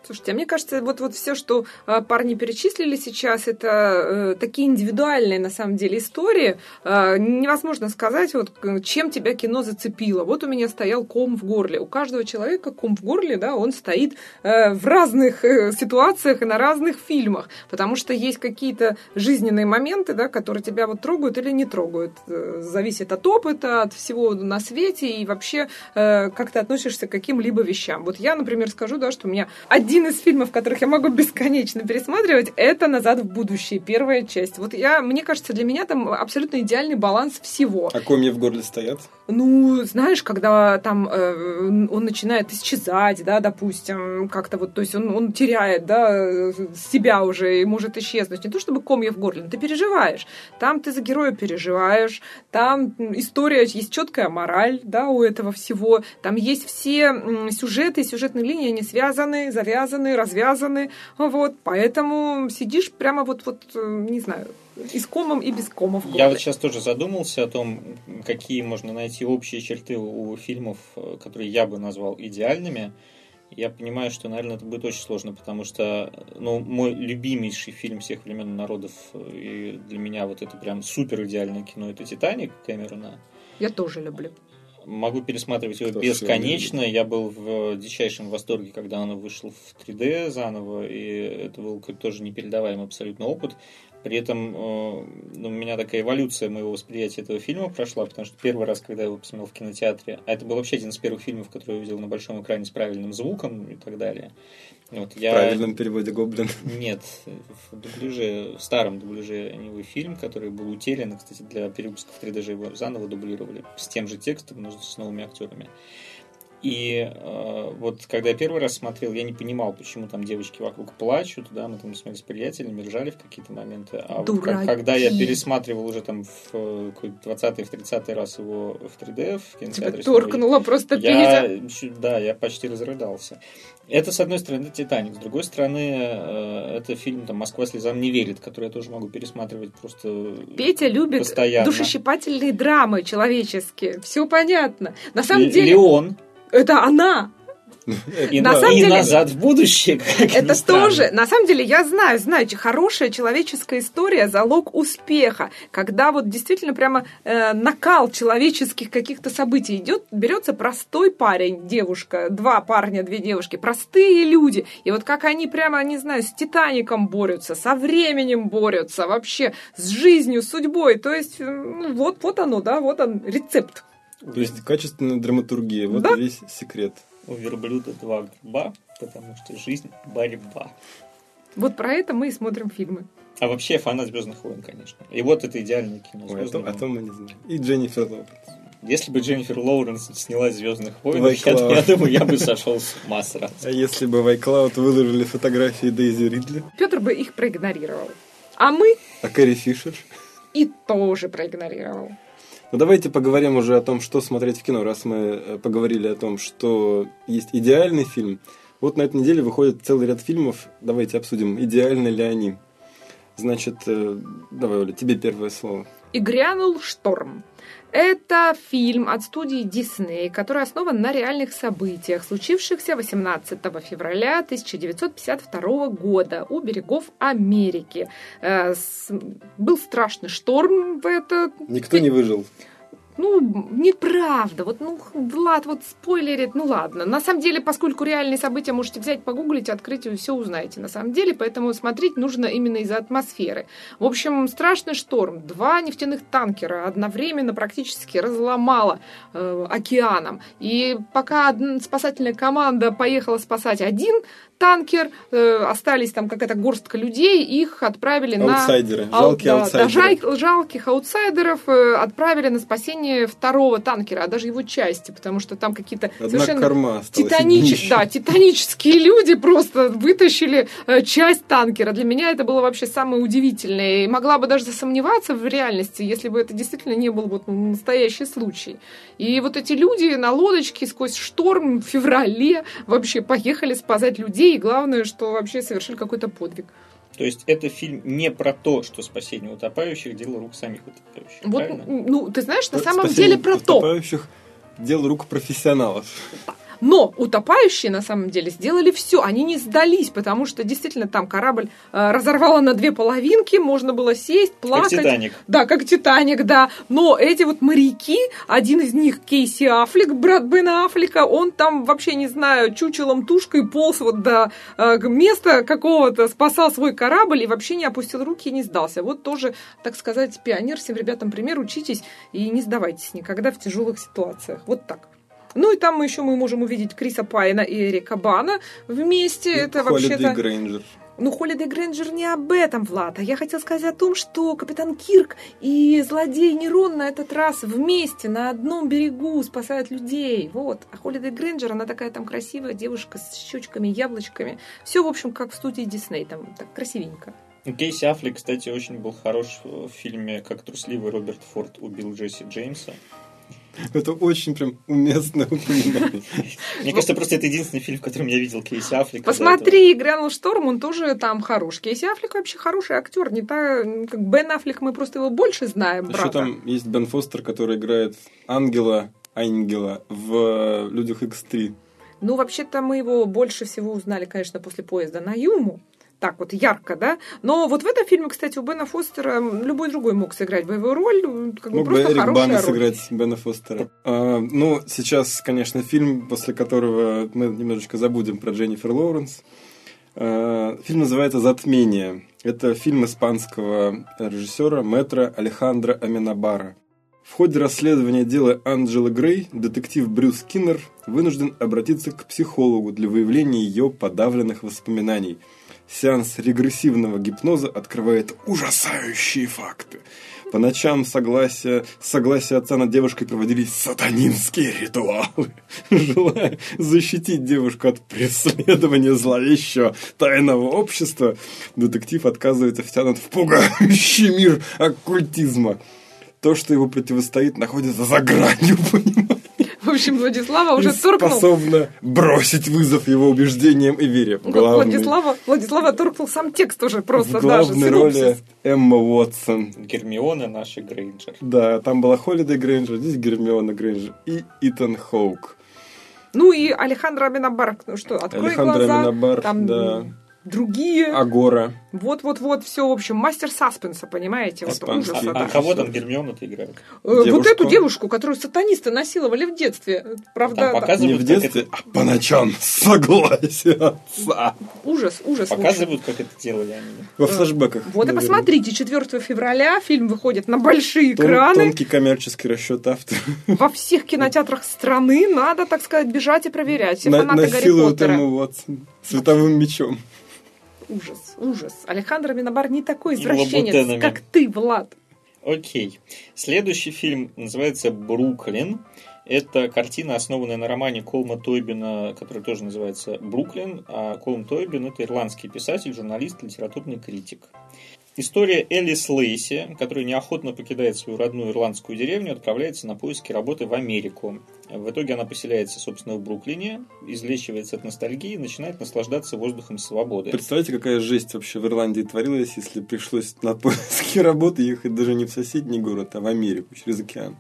Слушайте, а мне кажется, вот, вот все, что э, парни перечислили сейчас, это э, такие индивидуальные, на самом деле, истории. Э, невозможно сказать, вот, чем тебя кино зацепило. Вот у меня стоял ком в горле. У каждого человека ком в горле, да, он стоит э, в разных э, ситуациях и на разных фильмах. Потому что есть какие-то жизненные моменты, да, которые тебя вот трогают или не трогают. Э, зависит от опыта, от всего на свете и вообще, э, как ты относишься к каким-либо вещам. Вот я, например, скажу, да, что у меня один один из фильмов, которых я могу бесконечно пересматривать, это «Назад в будущее», первая часть. Вот я, мне кажется, для меня там абсолютно идеальный баланс всего. А комья в горле стоят? Ну, знаешь, когда там э, он начинает исчезать, да, допустим, как-то вот, то есть он, он теряет, да, себя уже и может исчезнуть. Не то чтобы комья в горле, но ты переживаешь. Там ты за героя переживаешь, там история, есть четкая мораль, да, у этого всего. Там есть все сюжеты, сюжетные линии, они связаны, завязаны завязаны, развязаны, вот, поэтому сидишь прямо вот, вот, э, не знаю, и с комом, и без комов. Я вот сейчас тоже задумался о том, какие можно найти общие черты у фильмов, э, которые я бы назвал идеальными. Я понимаю, что, наверное, это будет очень сложно, потому что, ну, мой любимейший фильм всех времен народов, э, и для меня вот это прям супер идеальное кино, это «Титаник» Кэмерона. Я тоже люблю. Могу пересматривать его Кто бесконечно. Я был в дичайшем восторге, когда оно вышло в 3D заново, и это был тоже непередаваемый абсолютно опыт. При этом э, ну, у меня такая эволюция моего восприятия этого фильма прошла, потому что первый раз, когда я его посмотрел в кинотеатре, а это был вообще один из первых фильмов, который я увидел на большом экране с правильным звуком и так далее, вот, я... В правильном переводе Гоблин. Нет, в дубляже, в старом дубляже него фильм, который был утерян, кстати, для перевыпуска в 3D его заново дублировали с тем же текстом, но с новыми актерами. И э, вот когда я первый раз смотрел, я не понимал, почему там девочки вокруг плачут, да, мы там смотрели с приятелями, ржали в какие-то моменты. А вот как- когда я пересматривал уже там в э, какой 20-й, в 30-й раз его в 3D в Тебя кинотеатре, торкнуло просто я, чуть- да, я почти разрыдался. Это, с одной стороны, «Титаник», с другой стороны, э, это фильм там, «Москва слезам не верит», который я тоже могу пересматривать просто Петя любит постоянно. душещипательные драмы человеческие. Все понятно. На самом Ле- деле, Леон это она. и, На самом и деле- «Назад в будущее», Это тоже, на самом деле, я знаю, знаете, хорошая человеческая история – залог успеха. Когда вот действительно прямо э, накал человеческих каких-то событий идет, берется простой парень, девушка, два парня, две девушки, простые люди. И вот как они прямо, не знаю, с Титаником борются, со временем борются, вообще с жизнью, судьбой. То есть, ну, вот, вот оно, да, вот он, рецепт. То есть качественная драматургия. Вот Да. весь секрет. У верблюда два гриба, потому что жизнь – борьба. Вот про это мы и смотрим фильмы. А вообще фанат «Звездных войн», конечно. И вот это идеальное кино. Ой, а, «Звездные то, а войны». то мы не знаем. И Дженнифер Лоуренс. Если бы Дженнифер Лоуренс снялась «Звездных войн», Ой, я, я думаю, я бы сошел с ума сразу. А если бы в iCloud выложили фотографии Дейзи Ридли, Петр бы их проигнорировал. А мы а Кэрри Фишер? и тоже проигнорировал. Ну давайте поговорим уже о том, что смотреть в кино, раз мы э, поговорили о том, что есть идеальный фильм. Вот на этой неделе выходит целый ряд фильмов. Давайте обсудим, идеальны ли они. Значит, э, давай, Оля, тебе первое слово. И грянул шторм. Это фильм от студии Disney, который основан на реальных событиях, случившихся 18 февраля 1952 года у берегов Америки. Э, Был страшный шторм в этот Никто не выжил. Ну, неправда. Вот, ну, Влад вот спойлерит, ну ладно. На самом деле, поскольку реальные события можете взять, погуглить, открыть, и все узнаете. На самом деле, поэтому смотреть нужно именно из-за атмосферы. В общем, страшный шторм. Два нефтяных танкера одновременно практически разломало э, океаном. И пока спасательная команда поехала спасать один танкер, э, остались там какая-то горстка людей, их отправили на... Аутсайдеры. Ау- Жалкие да, да, аутсайдеры. жаль- жалких аутсайдеров э, отправили на спасение второго танкера, а даже его части, потому что там какие-то Одна совершенно титанич- да, титанические люди просто вытащили э, часть танкера. Для меня это было вообще самое удивительное. И могла бы даже засомневаться в реальности, если бы это действительно не был вот настоящий случай. И вот эти люди на лодочке сквозь шторм в феврале вообще поехали спасать людей. И главное, что вообще совершили какой-то подвиг. То есть это фильм не про то, что спасение утопающих – дело рук самих утопающих. Вот, правильно? ну, ты знаешь, на самом Спасение деле про то. утопающих Дело рук профессионалов. Но утопающие на самом деле сделали все, они не сдались, потому что действительно там корабль э, разорвало на две половинки, можно было сесть, Как плакать. «Титаник». Да, как Титаник, да. Но эти вот моряки, один из них Кейси Аффлек, брат Бена Аффлека, он там вообще, не знаю, чучелом тушкой полз вот до э, места какого-то, спасал свой корабль и вообще не опустил руки и не сдался. Вот тоже, так сказать, пионер всем ребятам пример, учитесь и не сдавайтесь никогда в тяжелых ситуациях. Вот так. Ну и там еще мы можем увидеть Криса Пайна и Эрика Бана вместе. Это Холидей вообще-то... Грейнджер. Ну, Холидей Грэнджер не об этом, Влад. А я хотела сказать о том, что Капитан Кирк и злодей Нерон на этот раз вместе на одном берегу спасают людей. Вот. А Холидей Грэнджер, она такая там красивая девушка с щечками, яблочками. Все, в общем, как в студии Дисней. Там так красивенько. Кейси Аффлек, кстати, очень был хорош в фильме «Как трусливый Роберт Форд убил Джесси Джеймса». Это очень прям упоминание. Мне кажется, просто это единственный фильм, в котором я видел Кейси Аффлека. Посмотри, «Грянул шторм», он тоже там хорош. Кейси Аффлек вообще хороший актер. Не та, как Бен Аффлек, мы просто его больше знаем, Еще брата. там есть Бен Фостер, который играет ангела, ангела в «Людях X3». Ну, вообще-то мы его больше всего узнали, конечно, после поезда на Юму. Так вот, ярко, да? Но вот в этом фильме, кстати, у Бена Фостера любой другой мог сыграть боевую роль. Как бы Мог бы Эрик Бана роль. сыграть Бена Фостера. А, ну, сейчас, конечно, фильм, после которого мы немножечко забудем про Дженнифер Лоуренс. А, фильм называется «Затмение». Это фильм испанского режиссера Метра Алехандро Аминабара. В ходе расследования дела Анджелы Грей детектив Брюс Киннер вынужден обратиться к психологу для выявления ее подавленных воспоминаний. Сеанс регрессивного гипноза открывает ужасающие факты. По ночам согласия, согласия отца над девушкой проводились сатанинские ритуалы, желая защитить девушку от преследования зловещего тайного общества. Детектив отказывается втянут в пугающий мир оккультизма. То, что его противостоит, находится за гранью понимания. В общем, Владислава уже торкнул. способна бросить вызов его убеждениям и вере. В главной, Владислава, Владислава торкнул сам текст уже просто в главной даже. роли синопсис. Эмма Уотсон. Гермиона наша Грейнджер. Да, там была Холидей Грейнджер, здесь Гермиона Грейнджер и Итан Хоук. Ну и Алехандро Аминабар, ну что, открой Алехандро глаза. Аминабар, там да. Другие. Агора. Вот-вот-вот, все, в общем, мастер саспенса, понимаете? Вот ужаса, А да. кого там Гермиона-то играет? Э, Вот девушку? эту девушку, которую сатанисты насиловали в детстве. Правда, Там показывают, Не в детстве, а по ночам. Согласие отца. ужас, ужас. Показывают, как это делали они. Во флешбеках. Вот и наверное. посмотрите, 4 февраля фильм выходит на большие Тон- экраны. Тонкий коммерческий расчет автора. Во всех кинотеатрах страны надо, так сказать, бежать и проверять. Все На- фанаты Гарри Насилуют Поттера. ему Уотсон световым мечом. Ужас, ужас. Алехандро Минобар не такой извращенец, как ты, Влад. Окей. Следующий фильм называется «Бруклин». Это картина, основанная на романе Колма Тойбина, который тоже называется «Бруклин». А Колм Тойбин – это ирландский писатель, журналист, литературный критик. История Элис Лейси, которая неохотно покидает свою родную ирландскую деревню, отправляется на поиски работы в Америку. В итоге она поселяется, собственно, в Бруклине, излечивается от ностальгии и начинает наслаждаться воздухом свободы. Представляете, какая жесть вообще в Ирландии творилась, если пришлось на поиски работы ехать даже не в соседний город, а в Америку через океан.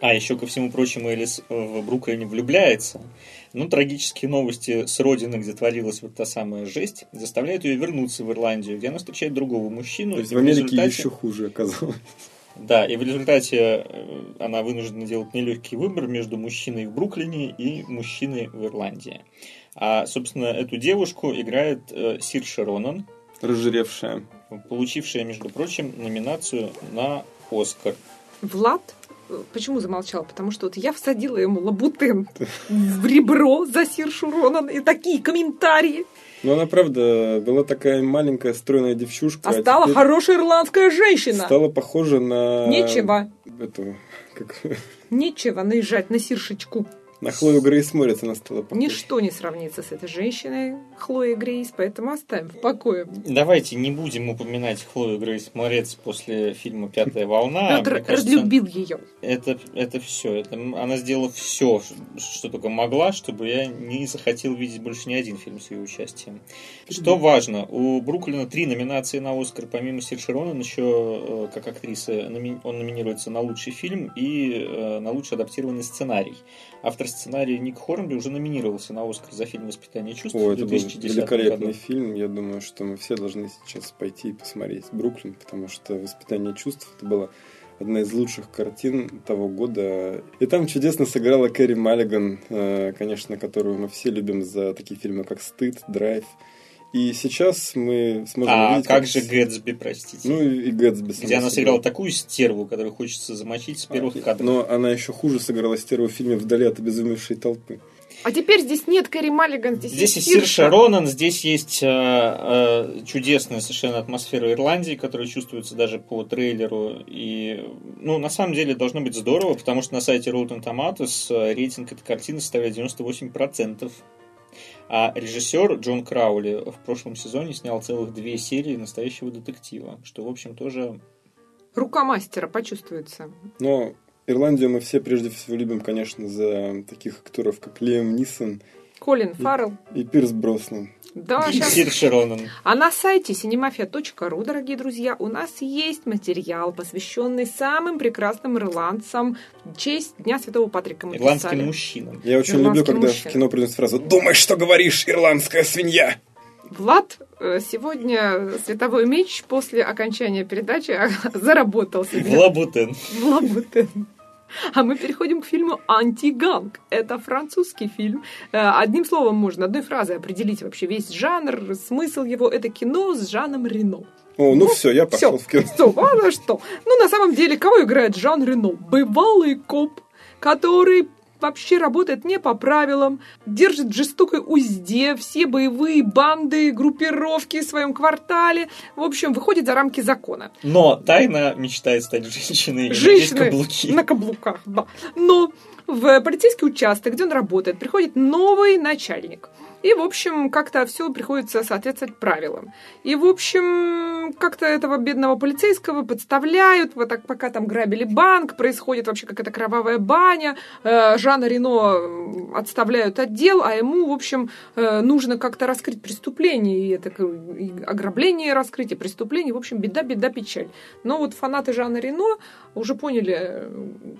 А еще, ко всему прочему, Элис в Бруклине влюбляется. Ну, трагические новости с родины, где творилась вот та самая жесть, заставляют ее вернуться в Ирландию, где она встречает другого мужчину. То есть в Америке результате- еще хуже оказалось. Да, и в результате э, она вынуждена делать нелегкий выбор между мужчиной в Бруклине и мужчиной в Ирландии. А, собственно, эту девушку играет э, Сирша Ронан, Разжиревшая. получившая, между прочим, номинацию на Оскар. Влад э, Почему замолчал? Потому что вот я всадила ему лабутен в ребро за Сиршу Ронан и такие комментарии. Но она, правда, была такая маленькая, стройная девчушка. А стала теперь хорошая ирландская женщина. Стала похожа на... Нечего, Эту, как, нечего наезжать на Сиршечку. На Хлою Грейс Морец она стала похожа. Ничто не сравнится с этой женщиной, Хлоей Грейс, поэтому оставим в покое. Давайте не будем упоминать Хлою Грейс Морец после фильма «Пятая волна». Петр кажется, разлюбил ее. это, это все. Это, она сделала все, что только могла, чтобы я не захотел видеть больше ни один фильм с ее участием. Что важно, у Бруклина три номинации на Оскар. Помимо Сирши Ронан, еще э, как актриса он номинируется на лучший фильм и э, на лучший адаптированный сценарий. Автор сценария Ник Хорнби уже номинировался на Оскар за фильм «Воспитание чувств» О, в это был 2010 великолепный году. фильм. Я думаю, что мы все должны сейчас пойти и посмотреть Бруклин, потому что «Воспитание чувств» это была одна из лучших картин того года. И там чудесно сыграла Кэрри Маллиган, э, конечно, которую мы все любим за такие фильмы, как «Стыд», «Драйв». И сейчас мы сможем А увидеть... как же Гэтсби, простите? Ну и Гэтсби. где она сыграла. такую стерву, которую хочется замочить с первых кадров. Но она еще хуже сыграла стерву в фильме «Вдали от обезумевшей толпы». А теперь здесь нет Кэрри Маллиган, здесь, Здесь есть есть Сирша Ронан, здесь есть э, э, чудесная совершенно атмосфера Ирландии, которая чувствуется даже по трейлеру. И, ну, на самом деле должно быть здорово, потому что на сайте Rotten Tomatoes э, рейтинг этой картины составляет 98%. А режиссер Джон Краули в прошлом сезоне снял целых две серии настоящего детектива, что, в общем, тоже Рука мастера почувствуется. Но Ирландию мы все прежде всего любим, конечно, за таких актеров, как Лиам Нисон Колин Фаррелл. и Пирс Броснан. Да, сейчас. А на сайте cinemafia.ru, дорогие друзья, у нас есть материал, посвященный самым прекрасным ирландцам в честь Дня Святого Патрика. Мы Ирландским писали. мужчинам. Я очень люблю, когда мужчина. в кино произносят фразу «Думай, что говоришь, ирландская свинья!» Влад э, сегодня световой меч после окончания передачи заработал В себе Лабутен. в лабутен. А мы переходим к фильму «Антиганг». Это французский фильм. Э, Одним словом можно, одной фразой определить вообще весь жанр, смысл его. Это кино с Жаном Рено. О, ну все, я пошел Все, в кино. что, а что? Ну, на самом деле, кого играет Жан Рено? Бывалый коп, который вообще работает не по правилам, держит в жестокой узде все боевые банды, группировки в своем квартале. В общем, выходит за рамки закона. Но тайно мечтает стать женщиной. Женщиной каблуки. на каблуках, да. Но в полицейский участок, где он работает, приходит новый начальник – и, в общем, как-то все приходится соответствовать правилам. И, в общем, как-то этого бедного полицейского подставляют, вот так пока там грабили банк, происходит вообще какая-то кровавая баня, э, Жана Рено отставляют отдел, а ему, в общем, э, нужно как-то раскрыть преступление, и это и ограбление раскрыть, и преступление, в общем, беда, беда, печаль. Но вот фанаты Жана Рено уже поняли,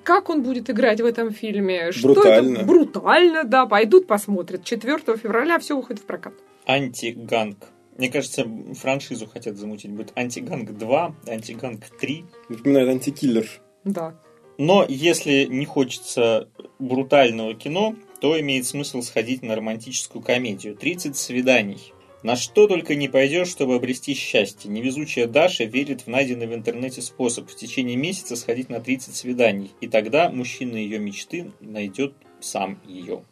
как он будет играть в этом фильме, что брутально. это брутально, да, пойдут посмотрят. 4 февраля февраля все выходит в прокат. Антиганг. Мне кажется, франшизу хотят замутить. Будет Антиганг 2, Антиганг 3. Напоминает Антикиллер. Да. Но если не хочется брутального кино, то имеет смысл сходить на романтическую комедию. 30 свиданий. На что только не пойдешь, чтобы обрести счастье. Невезучая Даша верит в найденный в интернете способ в течение месяца сходить на 30 свиданий. И тогда мужчина ее мечты найдет сам ее.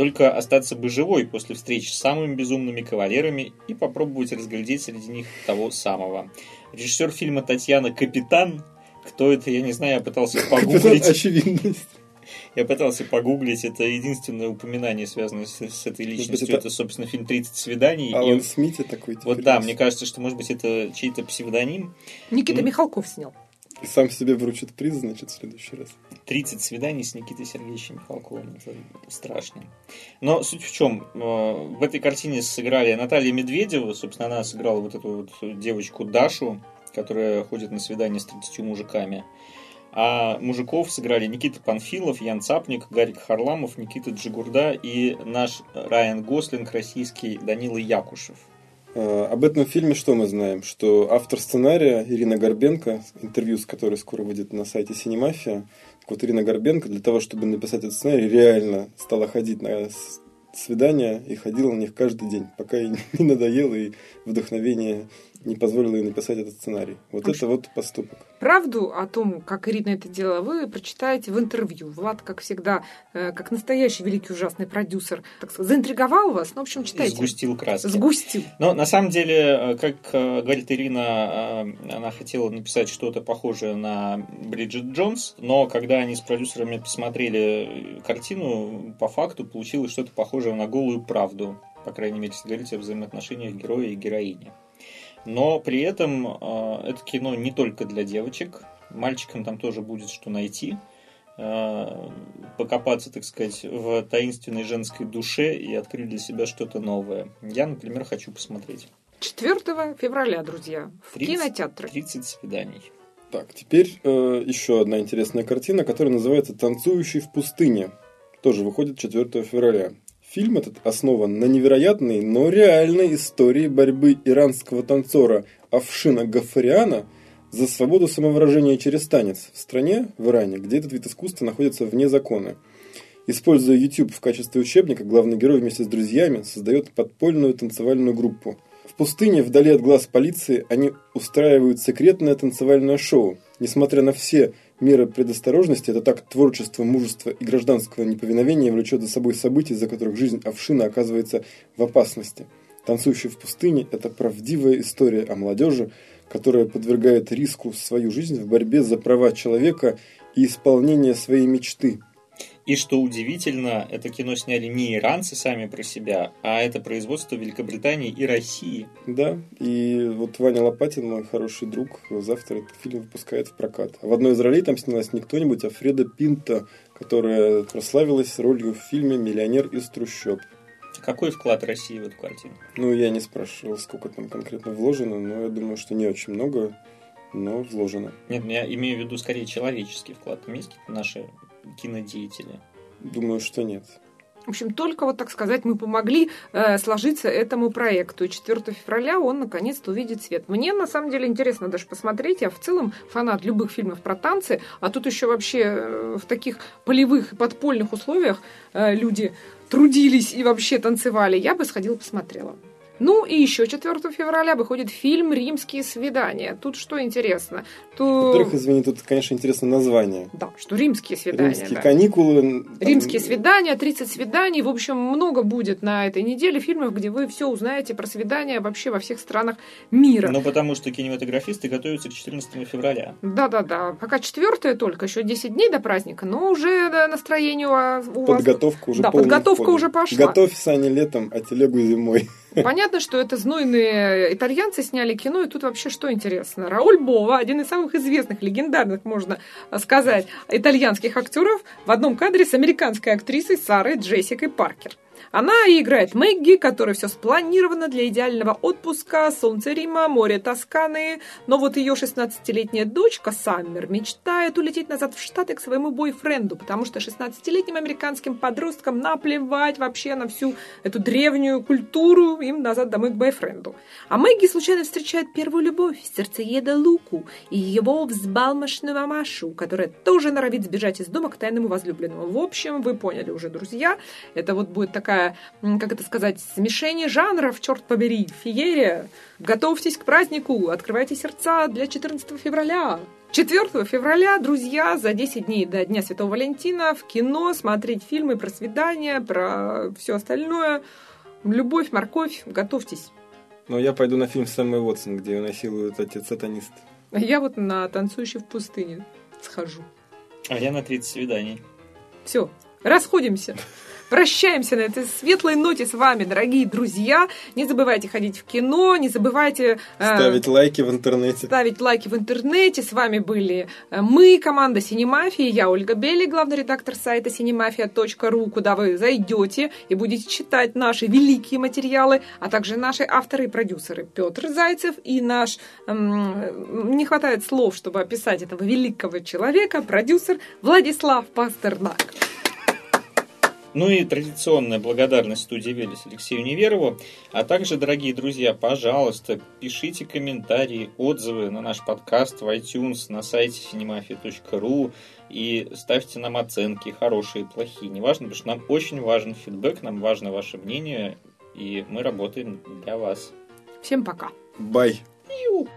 Только остаться бы живой после встреч с самыми безумными кавалерами и попробовать разглядеть среди них того самого. Режиссер фильма Татьяна Капитан. Кто это, я не знаю, я пытался погуглить. Очевидность. Я пытался погуглить, это единственное упоминание, связанное с, с этой личностью. Это... это, собственно, фильм «30 свиданий». Алан и... Смити такой. Вот да, мне кажется, что, может быть, это чей-то псевдоним. Никита Михалков снял. Сам себе вручит приз, значит, в следующий раз. 30 свиданий с Никитой Сергеевичем Михалковым. Это страшно. Но суть в чем? Э, в этой картине сыграли Наталья Медведева. Собственно, она сыграла вот эту вот девочку Дашу, которая ходит на свидание с 30 мужиками. А мужиков сыграли Никита Панфилов, Ян Цапник, Гарик Харламов, Никита Джигурда и наш Райан Гослинг, российский Данила Якушев. Э, об этом фильме что мы знаем? Что автор сценария Ирина Горбенко, интервью с которой скоро выйдет на сайте Синемафия, вот Ирина Горбенко для того, чтобы написать этот сценарий, реально стала ходить на свидания и ходила на них каждый день, пока ей не надоело и вдохновение не позволило ей написать этот сценарий. Вот а это вот поступок. Правду о том, как Ирина это делала, вы прочитаете в интервью. Влад, как всегда, э, как настоящий великий ужасный продюсер, так сказать, заинтриговал вас. Ну, в общем, читайте. Сгустил краски. Сгустил. Но на самом деле, э, как э, говорит Ирина, она хотела написать что-то похожее на Бриджит Джонс, но когда они с продюсерами посмотрели картину, по факту получилось что-то похожее на голую правду. По крайней мере, если говорить о взаимоотношениях героя и героини. Но при этом э, это кино не только для девочек. Мальчикам там тоже будет что найти. Э, покопаться, так сказать, в таинственной женской душе и открыть для себя что-то новое. Я, например, хочу посмотреть. 4 февраля, друзья, в 30, кинотеатры. 30 свиданий. Так, теперь э, еще одна интересная картина, которая называется «Танцующий в пустыне». Тоже выходит 4 февраля. Фильм этот основан на невероятной, но реальной истории борьбы иранского танцора Афшина Гафариана за свободу самовыражения через танец в стране, в Иране, где этот вид искусства находится вне закона. Используя YouTube в качестве учебника, главный герой вместе с друзьями создает подпольную танцевальную группу. В пустыне, вдали от глаз полиции, они устраивают секретное танцевальное шоу. Несмотря на все Мера предосторожности – это так творчество, мужество и гражданского неповиновения влечет за собой события, за которых жизнь Овшина оказывается в опасности. «Танцующий в пустыне» – это правдивая история о молодежи, которая подвергает риску свою жизнь в борьбе за права человека и исполнение своей мечты – и что удивительно, это кино сняли не иранцы сами про себя, а это производство Великобритании и России. Да, и вот Ваня Лопатин, мой хороший друг, завтра этот фильм выпускает в прокат. А в одной из ролей там снялась не кто-нибудь, а Фреда Пинта, которая прославилась ролью в фильме «Миллионер из трущоб». Какой вклад России в эту картину? Ну, я не спрашивал, сколько там конкретно вложено, но я думаю, что не очень много, но вложено. Нет, я имею в виду скорее человеческий вклад. Там есть какие-то наши кинодеятели? Думаю, что нет. В общем, только вот, так сказать, мы помогли э, сложиться этому проекту. И 4 февраля он наконец-то увидит свет. Мне, на самом деле, интересно даже посмотреть. Я в целом фанат любых фильмов про танцы. А тут еще вообще э, в таких полевых подпольных условиях э, люди трудились и вообще танцевали. Я бы сходила посмотрела. Ну и еще 4 февраля выходит фильм «Римские свидания». Тут что интересно? То... Во-первых, извини, тут, конечно, интересно название. Да, что «Римские свидания». Римские да. каникулы. Там... «Римские свидания», 30 свиданий. В общем, много будет на этой неделе фильмов, где вы все узнаете про свидания вообще во всех странах мира. Ну, потому что кинематографисты готовятся к 14 февраля. Да-да-да. Пока четвертое только, еще 10 дней до праздника, но уже настроение у вас... Подготовка уже Да, подготовка уже пошла. Готовь сани летом, а телегу зимой. Понятно, что это знойные итальянцы сняли кино, и тут вообще что интересно. Рауль Бова, один из самых известных, легендарных, можно сказать, итальянских актеров, в одном кадре с американской актрисой Сарой Джессикой Паркер. Она играет Мэгги, которой все спланировано для идеального отпуска, солнце Рима, море Тосканы. Но вот ее 16-летняя дочка Саммер мечтает улететь назад в Штаты к своему бойфренду, потому что 16-летним американским подросткам наплевать вообще на всю эту древнюю культуру, им назад домой к бойфренду. А Мэгги случайно встречает первую любовь, сердцееда Луку и его взбалмошную мамашу, которая тоже норовит сбежать из дома к тайному возлюбленному. В общем, вы поняли уже, друзья, это вот будет такая такая, как это сказать, смешение жанров, черт побери, феерия. Готовьтесь к празднику, открывайте сердца для 14 февраля. 4 февраля, друзья, за 10 дней до Дня Святого Валентина в кино смотреть фильмы про свидания, про все остальное. Любовь, морковь, готовьтесь. Ну, я пойду на фильм с Эммой Уотсон, где ее насилует отец-сатанист. Я вот на «Танцующий в пустыне» схожу. А я на 30 свиданий. Все, расходимся. Прощаемся на этой светлой ноте с вами, дорогие друзья. Не забывайте ходить в кино, не забывайте... Э, ставить лайки в интернете. Ставить лайки в интернете. С вами были э, мы, команда Синемафии. Я Ольга Белли, главный редактор сайта cinemafia.ru, куда вы зайдете и будете читать наши великие материалы, а также наши авторы и продюсеры Петр Зайцев и наш... Эм, не хватает слов, чтобы описать этого великого человека, продюсер Владислав Пастернак. Ну и традиционная благодарность студии Велес Алексею Неверову. А также, дорогие друзья, пожалуйста, пишите комментарии, отзывы на наш подкаст в iTunes, на сайте cinemafia.ru и ставьте нам оценки, хорошие, плохие. Неважно, потому что нам очень важен фидбэк, нам важно ваше мнение, и мы работаем для вас. Всем пока. Бай. Ю.